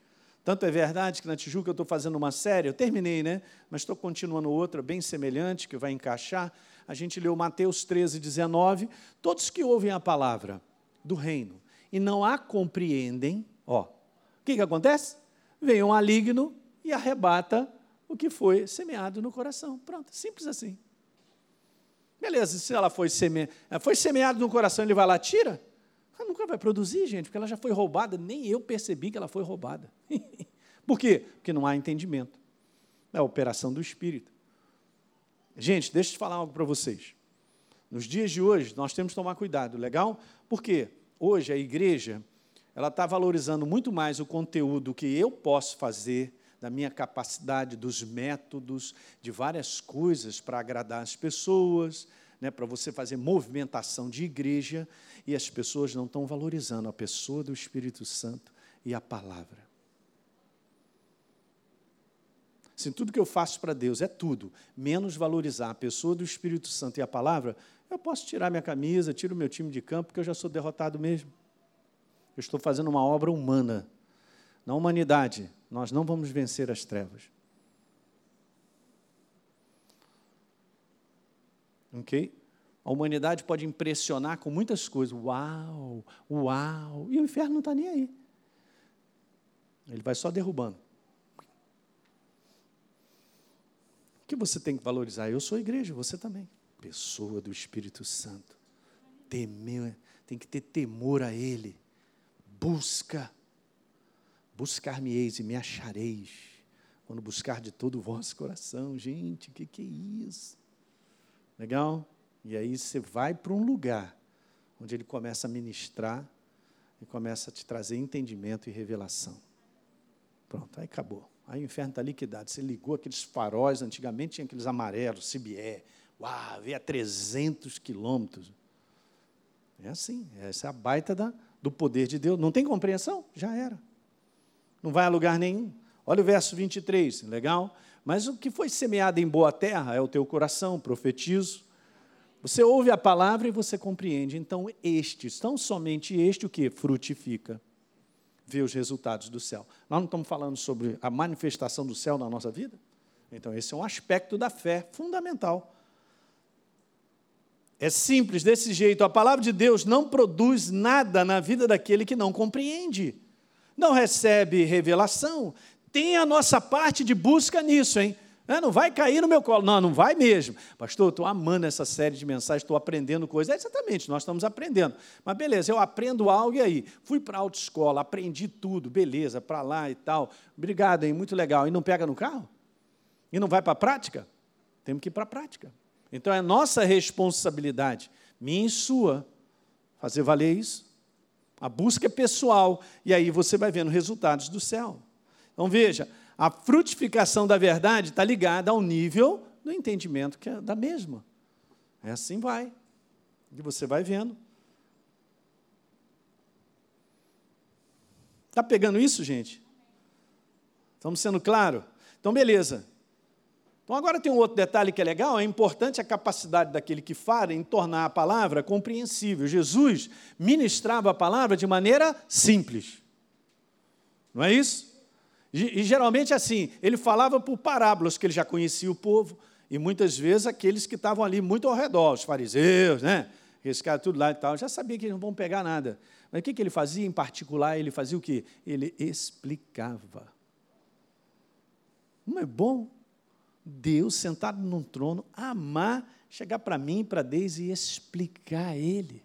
Tanto é verdade que na Tijuca eu estou fazendo uma série, eu terminei, né? Mas estou continuando outra bem semelhante, que vai encaixar. A gente leu Mateus 13, 19. Todos que ouvem a palavra do reino e não a compreendem, ó, o que, que acontece? Vem um maligno e arrebata o que foi semeado no coração. Pronto, simples assim. Beleza, se ela foi, seme... foi semeado no coração, ele vai lá, tira. Ela nunca vai produzir, gente, porque ela já foi roubada, nem eu percebi que ela foi roubada. *laughs* Por quê? Porque não há entendimento. É a operação do Espírito. Gente, deixa eu te falar algo para vocês. Nos dias de hoje, nós temos que tomar cuidado, legal? Porque hoje a igreja ela está valorizando muito mais o conteúdo que eu posso fazer da minha capacidade, dos métodos, de várias coisas para agradar as pessoas, né, para você fazer movimentação de igreja, e as pessoas não estão valorizando a pessoa do Espírito Santo e a palavra. Se tudo que eu faço para Deus é tudo, menos valorizar a pessoa do Espírito Santo e a palavra, eu posso tirar minha camisa, tiro o meu time de campo, porque eu já sou derrotado mesmo. Eu estou fazendo uma obra humana. Na humanidade, nós não vamos vencer as trevas. Ok? A humanidade pode impressionar com muitas coisas. Uau, uau. E o inferno não está nem aí. Ele vai só derrubando. O que você tem que valorizar? Eu sou igreja, você também. Pessoa do Espírito Santo. Temer, tem que ter temor a Ele. Busca Buscar-me-eis e me achareis, quando buscar de todo o vosso coração. Gente, o que, que é isso? Legal? E aí você vai para um lugar onde ele começa a ministrar e começa a te trazer entendimento e revelação. Pronto, aí acabou. Aí o inferno está liquidado. Você ligou aqueles faróis, antigamente tinha aqueles amarelos, CBE. Uau, veio a 300 quilômetros. É assim, essa é a baita da, do poder de Deus. Não tem compreensão? Já era. Não vai a lugar nenhum. Olha o verso 23, legal? Mas o que foi semeado em boa terra é o teu coração, profetizo. Você ouve a palavra e você compreende. Então, este, tão somente este, o que? Frutifica. Vê os resultados do céu. Nós não estamos falando sobre a manifestação do céu na nossa vida? Então, esse é um aspecto da fé fundamental. É simples desse jeito. A palavra de Deus não produz nada na vida daquele que não compreende, não recebe revelação. Tem a nossa parte de busca nisso, hein? É, não vai cair no meu colo. Não, não vai mesmo. Pastor, estou amando essa série de mensagens, estou aprendendo coisas. É, exatamente, nós estamos aprendendo. Mas beleza, eu aprendo algo e aí? Fui para a autoescola, aprendi tudo, beleza, para lá e tal. Obrigado, hein? Muito legal. E não pega no carro? E não vai para a prática? Temos que ir para a prática. Então é nossa responsabilidade, minha e sua, fazer valer isso. A busca é pessoal, e aí você vai vendo resultados do céu. Então veja, a frutificação da verdade está ligada ao nível do entendimento que é da mesma. É assim vai. E você vai vendo. Está pegando isso, gente? Estamos sendo claros? Então, beleza. Então, agora tem um outro detalhe que é legal: é importante a capacidade daquele que fala em tornar a palavra compreensível. Jesus ministrava a palavra de maneira simples. Não é isso? E, geralmente assim, ele falava por parábolas, que ele já conhecia o povo, e muitas vezes aqueles que estavam ali muito ao redor, os fariseus, né? Esse cara tudo lá e tal, já sabia que eles não vão pegar nada. Mas o que, que ele fazia em particular? Ele fazia o quê? Ele explicava. Não é bom Deus sentado num trono, amar, chegar para mim para Deus e explicar a Ele.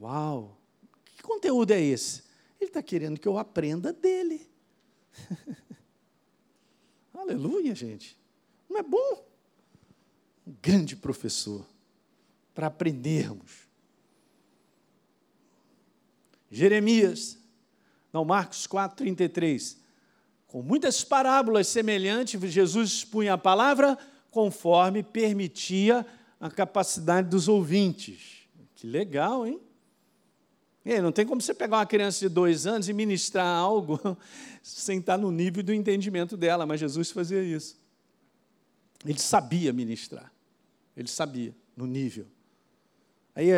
Uau! Que conteúdo é esse? Ele está querendo que eu aprenda dele. *laughs* Aleluia, gente. Não é bom? Um grande professor para aprendermos. Jeremias, não, Marcos 4, 33. Com muitas parábolas semelhantes, Jesus expunha a palavra conforme permitia a capacidade dos ouvintes. Que legal, hein? Não tem como você pegar uma criança de dois anos e ministrar algo *laughs* sem estar no nível do entendimento dela, mas Jesus fazia isso. Ele sabia ministrar, ele sabia, no nível. Aí,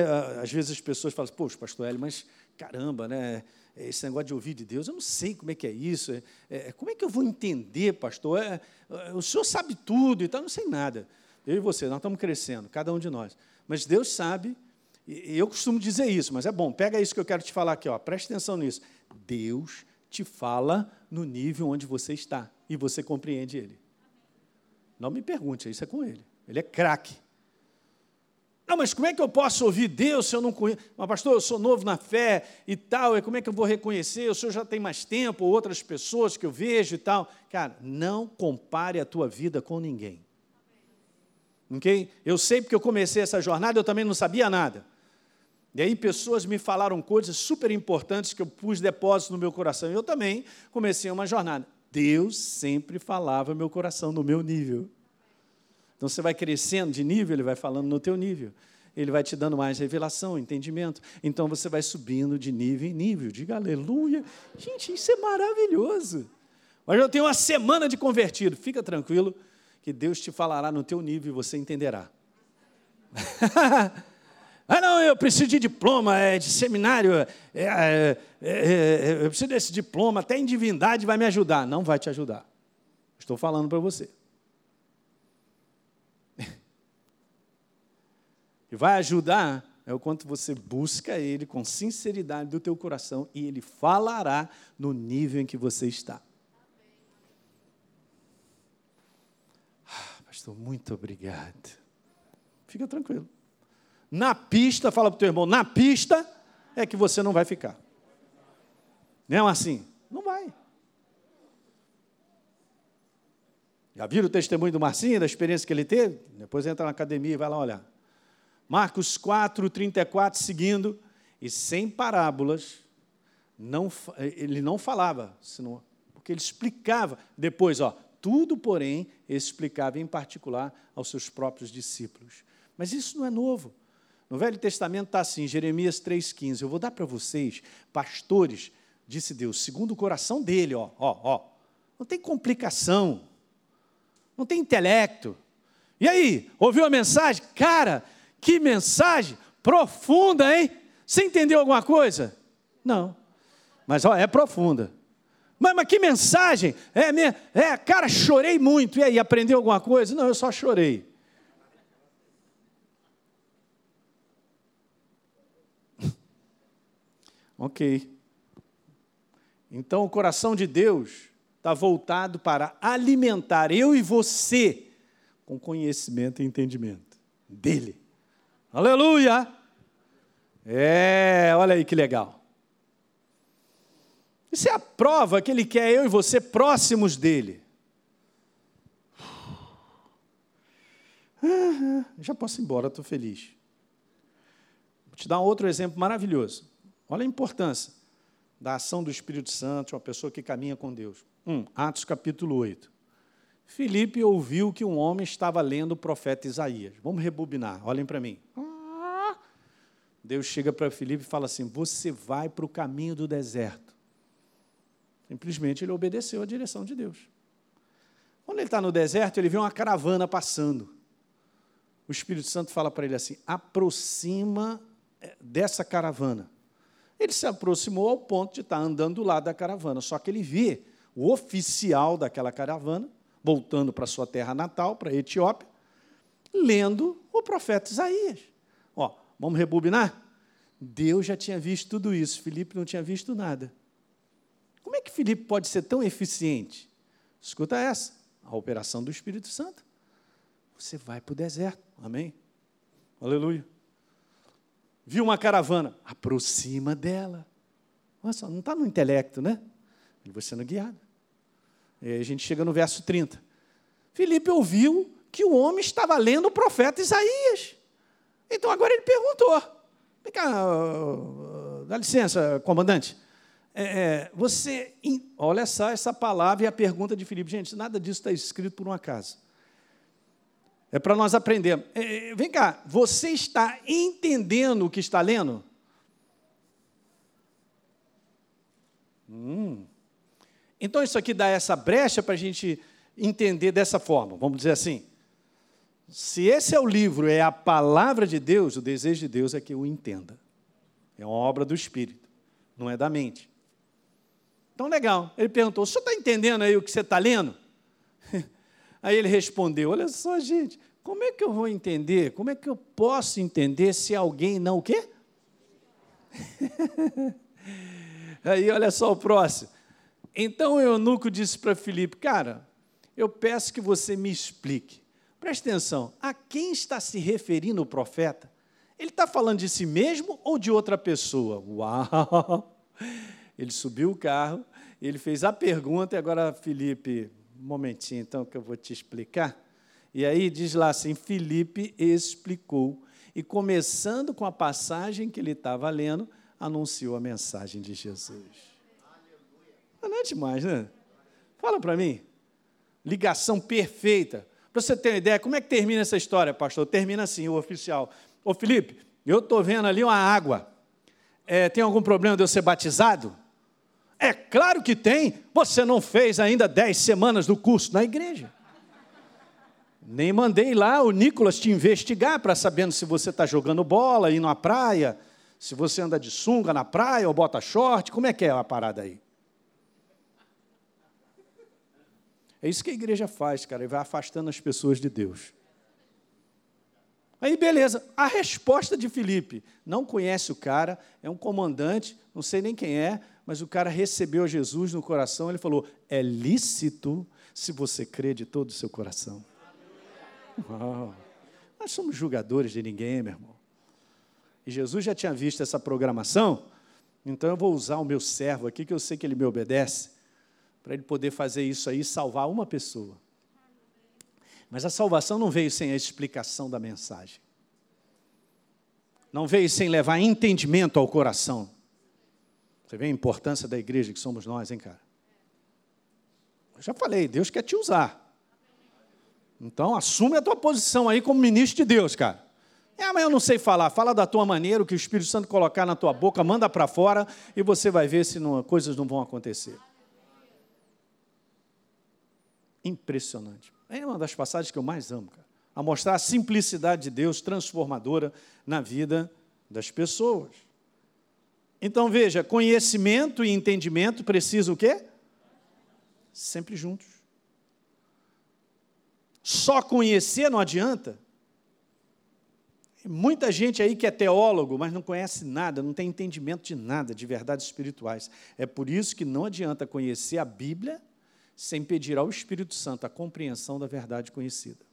às vezes, as pessoas falam, poxa, pastor Hélio, mas caramba, né? Esse negócio de ouvir de Deus, eu não sei como é que é isso. É, é, como é que eu vou entender, pastor? É, é o senhor sabe tudo e tal, eu não sei nada. Eu e você, nós estamos crescendo, cada um de nós. Mas Deus sabe e eu costumo dizer isso, mas é bom, pega isso que eu quero te falar aqui, ó, preste atenção nisso. Deus te fala no nível onde você está e você compreende Ele. Não me pergunte, isso é com Ele. Ele é craque. Não, mas como é que eu posso ouvir Deus se eu não conheço? Mas, pastor, eu sou novo na fé e tal, e como é que eu vou reconhecer? O senhor já tem mais tempo, ou outras pessoas que eu vejo e tal. Cara, não compare a tua vida com ninguém. Ok? Eu sei porque eu comecei essa jornada, eu também não sabia nada. E aí pessoas me falaram coisas super importantes que eu pus depósito no meu coração. Eu também comecei uma jornada. Deus sempre falava meu coração no meu nível. Então você vai crescendo de nível, ele vai falando no teu nível. Ele vai te dando mais revelação, entendimento. Então você vai subindo de nível em nível. Diga aleluia. Gente, isso é maravilhoso. Mas eu tenho uma semana de convertido. Fica tranquilo que Deus te falará no teu nível e você entenderá. *laughs* Ah, não, eu preciso de diploma, é, de seminário, é, é, é, é, eu preciso desse diploma, até em divindade vai me ajudar. Não vai te ajudar. Estou falando para você. E vai ajudar é o quanto você busca Ele com sinceridade do teu coração e Ele falará no nível em que você está. Ah, pastor, muito obrigado. Fica tranquilo. Na pista, fala para o teu irmão, na pista é que você não vai ficar. Não é assim? Não vai. Já viram o testemunho do Marcinho, da experiência que ele teve? Depois entra na academia e vai lá olhar. Marcos 4, 34, seguindo, e sem parábolas, não, ele não falava, senão, porque ele explicava. Depois, ó, tudo, porém, explicava em particular aos seus próprios discípulos. Mas isso não é novo. No Velho Testamento está assim, Jeremias 3,15. Eu vou dar para vocês, pastores, disse Deus, segundo o coração dele, ó, ó, ó. Não tem complicação, não tem intelecto. E aí, ouviu a mensagem? Cara, que mensagem profunda, hein? Você entendeu alguma coisa? Não. Mas ó, é profunda. Mas, mas que mensagem! É, minha, é, cara, chorei muito. E aí, aprendeu alguma coisa? Não, eu só chorei. *laughs* ok. Então, o coração de Deus está voltado para alimentar eu e você com conhecimento e entendimento dele. Aleluia! É, olha aí que legal. Isso é a prova que ele quer eu e você próximos dele. Já posso ir embora, estou feliz. Vou te dar um outro exemplo maravilhoso. Olha a importância da ação do Espírito Santo, uma pessoa que caminha com Deus. Um, Atos capítulo 8. Filipe ouviu que um homem estava lendo o profeta Isaías. Vamos rebobinar, olhem para mim. Deus chega para Filipe e fala assim: Você vai para o caminho do deserto. Simplesmente ele obedeceu à direção de Deus. Quando ele está no deserto, ele vê uma caravana passando. O Espírito Santo fala para ele assim: aproxima eh, dessa caravana. Ele se aproximou ao ponto de estar andando do lado da caravana, só que ele vê o oficial daquela caravana, voltando para sua terra natal, para a Etiópia, lendo o profeta Isaías. Ó, vamos rebobinar? Deus já tinha visto tudo isso, Filipe não tinha visto nada. Como é que Filipe pode ser tão eficiente? Escuta essa, a operação do Espírito Santo. Você vai para o deserto, amém? Aleluia viu uma caravana, aproxima dela. Nossa, não está no intelecto, né? Ele vai sendo guiado. E a gente chega no verso 30. Filipe ouviu que o homem estava lendo o profeta Isaías. Então agora ele perguntou: Vem cá, dá licença, comandante. É, é, você. Olha só essa palavra e a pergunta de Filipe. Gente, nada disso está escrito por um acaso. É para nós aprendermos. É, é, vem cá, você está entendendo o que está lendo? Hum. Então isso aqui dá essa brecha para a gente entender dessa forma, vamos dizer assim. Se esse é o livro, é a palavra de Deus, o desejo de Deus é que eu entenda. É uma obra do Espírito, não é da mente. Então, legal. Ele perguntou: o senhor está entendendo aí o que você está lendo? *laughs* Aí ele respondeu: Olha só, gente, como é que eu vou entender? Como é que eu posso entender se alguém não o quê? *laughs* Aí olha só o próximo. Então o eunuco disse para Filipe: Cara, eu peço que você me explique. Preste atenção, a quem está se referindo o profeta? Ele está falando de si mesmo ou de outra pessoa? Uau! Ele subiu o carro, ele fez a pergunta e agora Felipe um momentinho então que eu vou te explicar. E aí diz lá assim: Filipe explicou, e começando com a passagem que ele estava lendo, anunciou a mensagem de Jesus. Não é demais, né? Fala para mim. Ligação perfeita. Para você ter uma ideia, como é que termina essa história, pastor? Termina assim, o oficial. Ô Felipe, eu estou vendo ali uma água. É, tem algum problema de eu ser batizado? É claro que tem. Você não fez ainda dez semanas do curso na igreja. Nem mandei lá o Nicolas te investigar para sabendo se você está jogando bola, indo à praia, se você anda de sunga na praia ou bota short, como é que é a parada aí? É isso que a igreja faz, cara, e vai afastando as pessoas de Deus. Aí, beleza, a resposta de Filipe: não conhece o cara, é um comandante, não sei nem quem é, mas o cara recebeu Jesus no coração, ele falou: é lícito se você crê de todo o seu coração. Uau. Nós somos julgadores de ninguém, meu irmão. E Jesus já tinha visto essa programação, então eu vou usar o meu servo aqui, que eu sei que ele me obedece, para ele poder fazer isso aí e salvar uma pessoa. Mas a salvação não veio sem a explicação da mensagem. Não veio sem levar entendimento ao coração. Você vê a importância da igreja que somos nós, hein, cara? Eu já falei, Deus quer te usar. Então, assume a tua posição aí como ministro de Deus, cara. É, mas eu não sei falar. Fala da tua maneira, o que o Espírito Santo colocar na tua boca, manda para fora e você vai ver se não, coisas não vão acontecer. Impressionante. É uma das passagens que eu mais amo, cara. A mostrar a simplicidade de Deus transformadora na vida das pessoas. Então veja, conhecimento e entendimento precisam o quê? Sempre juntos. Só conhecer não adianta. Muita gente aí que é teólogo, mas não conhece nada, não tem entendimento de nada, de verdades espirituais. É por isso que não adianta conhecer a Bíblia sem pedir ao Espírito Santo a compreensão da verdade conhecida.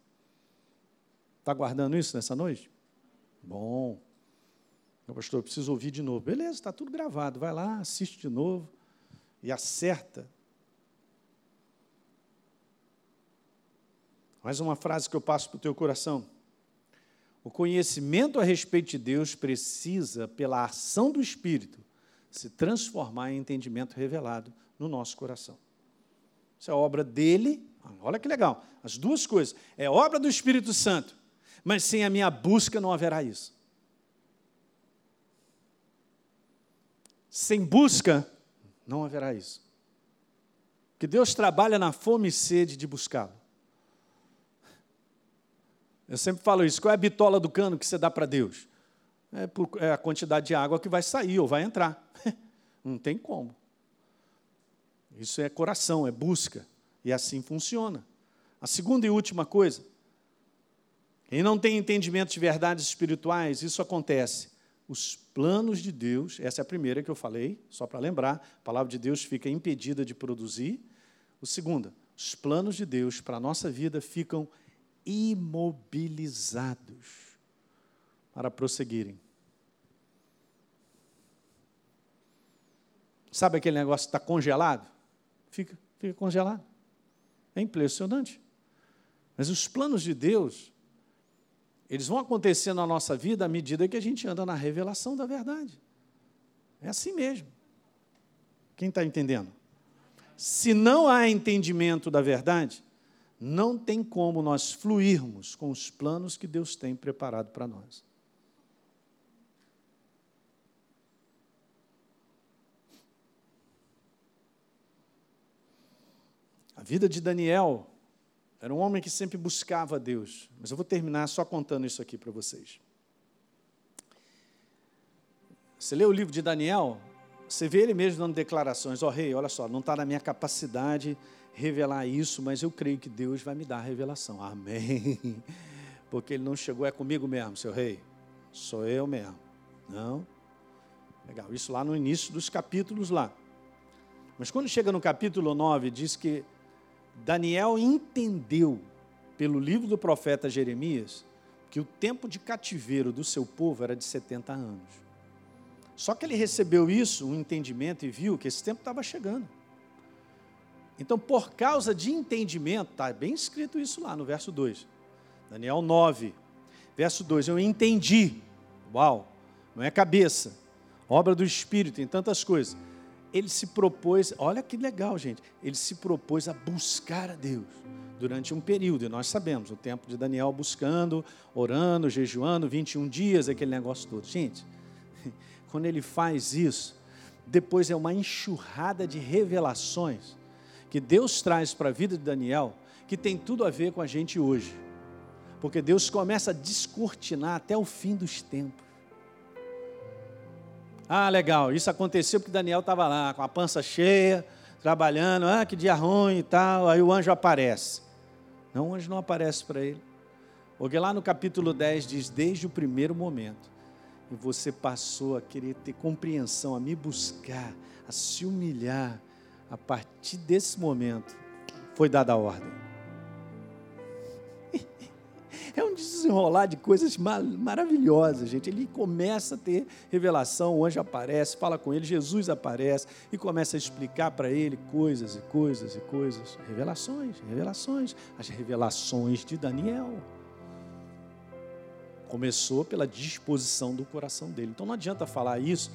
Está guardando isso nessa noite? Bom. Meu pastor, eu preciso ouvir de novo. Beleza, está tudo gravado. Vai lá, assiste de novo e acerta. Mais uma frase que eu passo para o teu coração. O conhecimento a respeito de Deus precisa, pela ação do Espírito, se transformar em entendimento revelado no nosso coração. Isso é obra dele. Olha que legal. As duas coisas. É obra do Espírito Santo. Mas sem a minha busca não haverá isso. Sem busca não haverá isso. Que Deus trabalha na fome e sede de buscá-lo. Eu sempre falo isso. Qual é a bitola do cano que você dá para Deus? É, é a quantidade de água que vai sair ou vai entrar. *laughs* Não tem como. Isso é coração, é busca. E assim funciona. A segunda e última coisa. Quem não tem entendimento de verdades espirituais, isso acontece. Os planos de Deus, essa é a primeira que eu falei, só para lembrar, a palavra de Deus fica impedida de produzir. O segundo, os planos de Deus para a nossa vida ficam imobilizados para prosseguirem. Sabe aquele negócio que está congelado? Fica, fica congelado. É impressionante. Mas os planos de Deus, eles vão acontecer na nossa vida à medida que a gente anda na revelação da verdade. É assim mesmo. Quem está entendendo? Se não há entendimento da verdade, não tem como nós fluirmos com os planos que Deus tem preparado para nós. A vida de Daniel era um homem que sempre buscava Deus. Mas eu vou terminar só contando isso aqui para vocês. Você lê o livro de Daniel, você vê ele mesmo dando declarações: Ó oh, rei, olha só, não está na minha capacidade revelar isso, mas eu creio que Deus vai me dar a revelação. Amém. *laughs* Porque ele não chegou, é comigo mesmo, seu rei. Sou eu mesmo. Não? Legal, isso lá no início dos capítulos lá. Mas quando chega no capítulo 9, diz que Daniel entendeu, pelo livro do profeta Jeremias, que o tempo de cativeiro do seu povo era de 70 anos. Só que ele recebeu isso, um entendimento, e viu que esse tempo estava chegando. Então, por causa de entendimento, está bem escrito isso lá no verso 2. Daniel 9, verso 2. Eu entendi. Uau, não é cabeça. Obra do Espírito, em tantas coisas ele se propôs, olha que legal, gente, ele se propôs a buscar a Deus durante um período, e nós sabemos, o tempo de Daniel buscando, orando, jejuando, 21 dias, aquele negócio todo. Gente, *laughs* quando ele faz isso, depois é uma enxurrada de revelações que Deus traz para a vida de Daniel, que tem tudo a ver com a gente hoje. Porque Deus começa a descortinar até o fim dos tempos. Ah, legal, isso aconteceu porque Daniel estava lá com a pança cheia, trabalhando, ah, que dia ruim e tal. Aí o anjo aparece. Não, o anjo não aparece para ele. Porque lá no capítulo 10 diz: Desde o primeiro momento, e você passou a querer ter compreensão, a me buscar, a se humilhar. A partir desse momento, foi dada a ordem. *laughs* É um desenrolar de coisas maravilhosas, gente. Ele começa a ter revelação, o anjo aparece, fala com ele, Jesus aparece e começa a explicar para ele coisas e coisas e coisas. Revelações, revelações. As revelações de Daniel. Começou pela disposição do coração dele. Então não adianta falar isso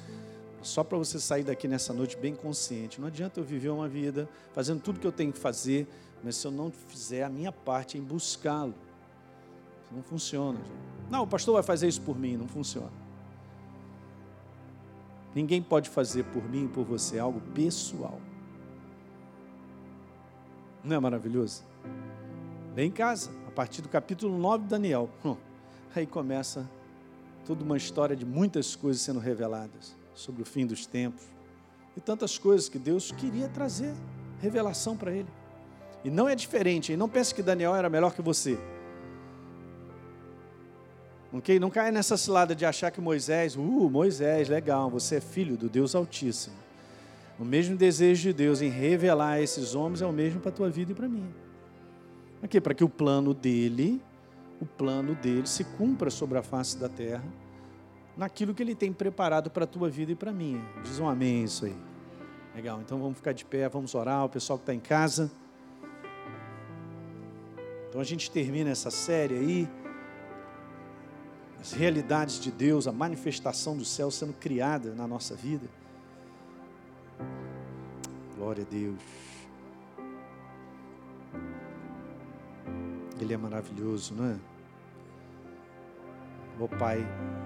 só para você sair daqui nessa noite bem consciente. Não adianta eu viver uma vida fazendo tudo que eu tenho que fazer, mas se eu não fizer a minha parte em buscá-lo, não funciona. Não, o pastor vai fazer isso por mim, não funciona. Ninguém pode fazer por mim e por você algo pessoal. Não é maravilhoso? Vem em casa, a partir do capítulo 9 de Daniel. Hum, aí começa toda uma história de muitas coisas sendo reveladas sobre o fim dos tempos e tantas coisas que Deus queria trazer revelação para ele. E não é diferente, e não pense que Daniel era melhor que você. Ok? Não caia nessa cilada de achar que Moisés, uh, Moisés, legal, você é filho do Deus Altíssimo. O mesmo desejo de Deus em revelar esses homens é o mesmo para a tua vida e para mim. Aqui, para que o plano dele, o plano dele se cumpra sobre a face da terra naquilo que Ele tem preparado para a tua vida e para a minha. Diz um amém isso aí. Legal, então vamos ficar de pé, vamos orar, o pessoal que está em casa. Então a gente termina essa série aí, as realidades de Deus, a manifestação do céu sendo criada na nossa vida. Glória a Deus. Ele é maravilhoso, não é? Ó oh, Pai,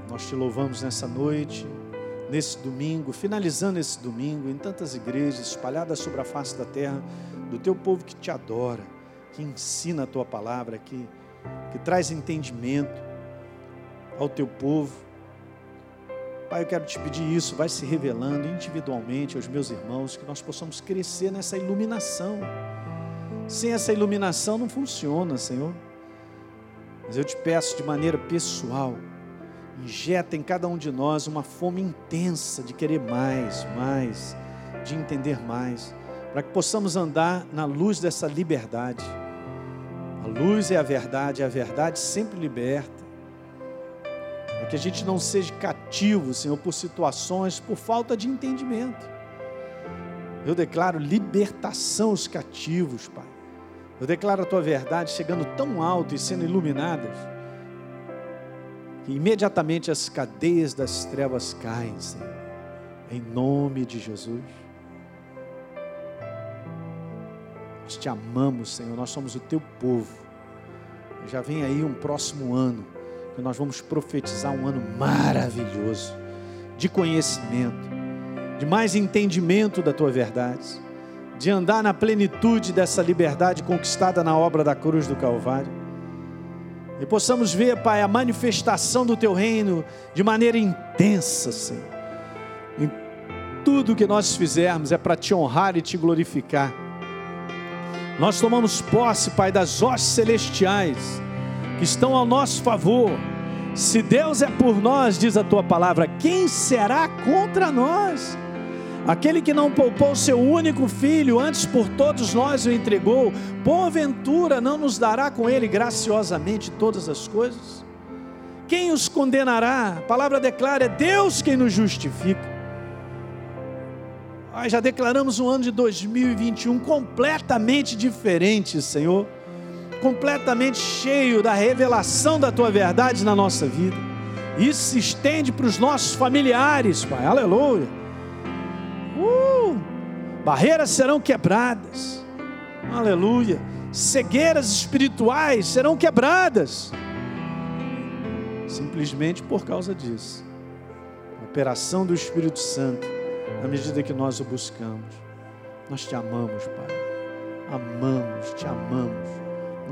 nós te louvamos nessa noite, nesse domingo, finalizando esse domingo, em tantas igrejas espalhadas sobre a face da terra, do teu povo que te adora, que ensina a tua palavra, que, que traz entendimento ao teu povo. Pai, eu quero te pedir isso, vai se revelando individualmente aos meus irmãos, que nós possamos crescer nessa iluminação. Sem essa iluminação não funciona, Senhor. Mas eu te peço de maneira pessoal, injeta em cada um de nós uma fome intensa de querer mais, mais, de entender mais, para que possamos andar na luz dessa liberdade. A luz é a verdade, a verdade sempre liberta. Que a gente não seja cativo, Senhor, por situações, por falta de entendimento. Eu declaro libertação aos cativos, Pai. Eu declaro a tua verdade chegando tão alto e sendo iluminadas, que imediatamente as cadeias das trevas caem, Senhor, em nome de Jesus. Nós te amamos, Senhor, nós somos o teu povo. Já vem aí um próximo ano, que nós vamos profetizar um ano maravilhoso, de conhecimento, de mais entendimento da tua verdade de andar na plenitude dessa liberdade conquistada na obra da cruz do Calvário. E possamos ver, Pai, a manifestação do Teu reino de maneira intensa, Senhor. Em tudo que nós fizermos é para Te honrar e Te glorificar. Nós tomamos posse, Pai, das hostes celestiais que estão ao nosso favor. Se Deus é por nós, diz a Tua palavra, quem será contra nós? Aquele que não poupou seu único filho, antes por todos nós o entregou, porventura não nos dará com ele graciosamente todas as coisas? Quem os condenará? A palavra declara: é Deus quem nos justifica. Nós já declaramos um ano de 2021 completamente diferente, Senhor, completamente cheio da revelação da tua verdade na nossa vida. Isso se estende para os nossos familiares, Pai, aleluia. Barreiras serão quebradas, aleluia, cegueiras espirituais serão quebradas, simplesmente por causa disso. A operação do Espírito Santo, à medida que nós o buscamos, nós te amamos, Pai, amamos, te amamos,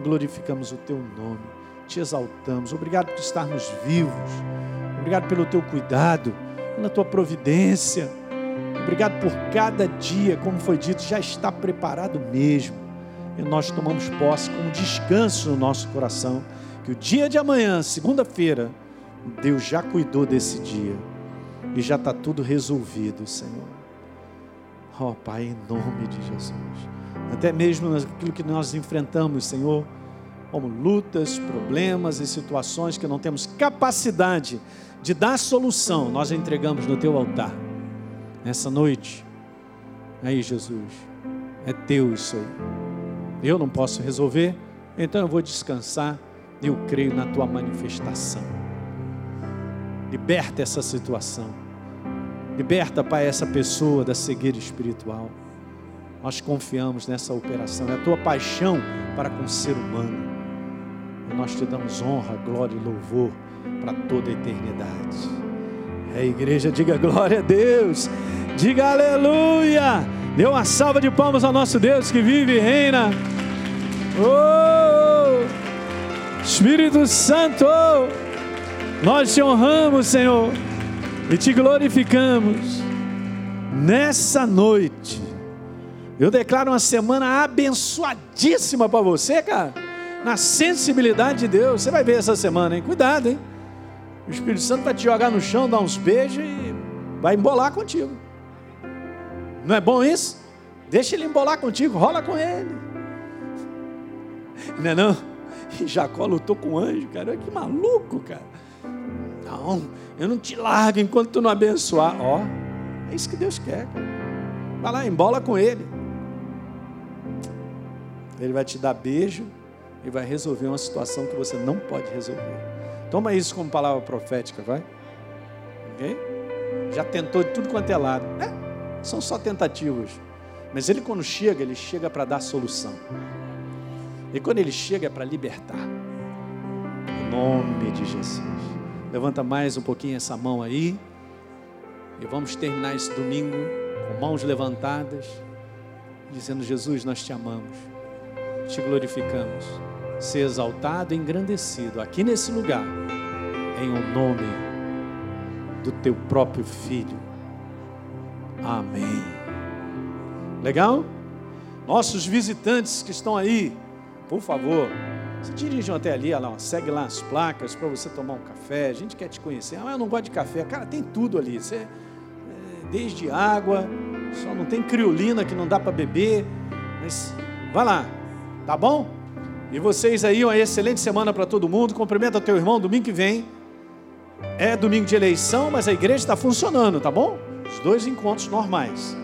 glorificamos o teu nome, te exaltamos, obrigado por estarmos vivos, obrigado pelo teu cuidado, pela tua providência Obrigado por cada dia, como foi dito, já está preparado mesmo. E nós tomamos posse com descanso no nosso coração, que o dia de amanhã, segunda-feira, Deus já cuidou desse dia e já está tudo resolvido, Senhor. Ó oh, Pai, em nome de Jesus. Até mesmo naquilo que nós enfrentamos, Senhor, como lutas, problemas e situações que não temos capacidade de dar solução, nós entregamos no teu altar. Nessa noite, aí Jesus, é teu isso aí. Eu não posso resolver, então eu vou descansar e eu creio na tua manifestação. Liberta essa situação. Liberta, Pai, essa pessoa da cegueira espiritual. Nós confiamos nessa operação, é a tua paixão para com o ser humano. E nós te damos honra, glória e louvor para toda a eternidade. É, igreja, diga glória a Deus, diga aleluia. Dê uma salva de palmas ao nosso Deus que vive e reina. Oh, Espírito Santo, nós te honramos, Senhor, e te glorificamos nessa noite. Eu declaro uma semana abençoadíssima para você, cara. Na sensibilidade de Deus. Você vai ver essa semana, hein? Cuidado, hein? O Espírito Santo vai te jogar no chão, dar uns beijos e vai embolar contigo. Não é bom isso? Deixa ele embolar contigo, rola com ele. Não é não? E Jacó lutou com o anjo, cara. Que maluco, cara. Não, eu não te largo enquanto tu não abençoar. Ó, é isso que Deus quer, cara. Vai lá, embola com ele. Ele vai te dar beijo e vai resolver uma situação que você não pode resolver. Toma isso como palavra profética, vai? Ok? Já tentou de tudo quanto é lado. É, são só tentativas. Mas ele, quando chega, ele chega para dar solução. E quando ele chega, é para libertar. Em nome de Jesus. Levanta mais um pouquinho essa mão aí. E vamos terminar esse domingo com mãos levantadas, dizendo: Jesus, nós te amamos te glorificamos. Ser exaltado e engrandecido aqui nesse lugar, em o um nome do teu próprio Filho. Amém. Legal? Nossos visitantes que estão aí, por favor, se dirijam até ali, lá, segue lá as placas para você tomar um café. A gente quer te conhecer. Ah, eu não gosto de café. Cara, tem tudo ali. Você, é, desde água, só não tem criolina que não dá para beber. Mas vai lá, Tá bom? E vocês aí, uma excelente semana para todo mundo. Cumprimenta teu irmão domingo que vem. É domingo de eleição, mas a igreja está funcionando, tá bom? Os dois encontros normais.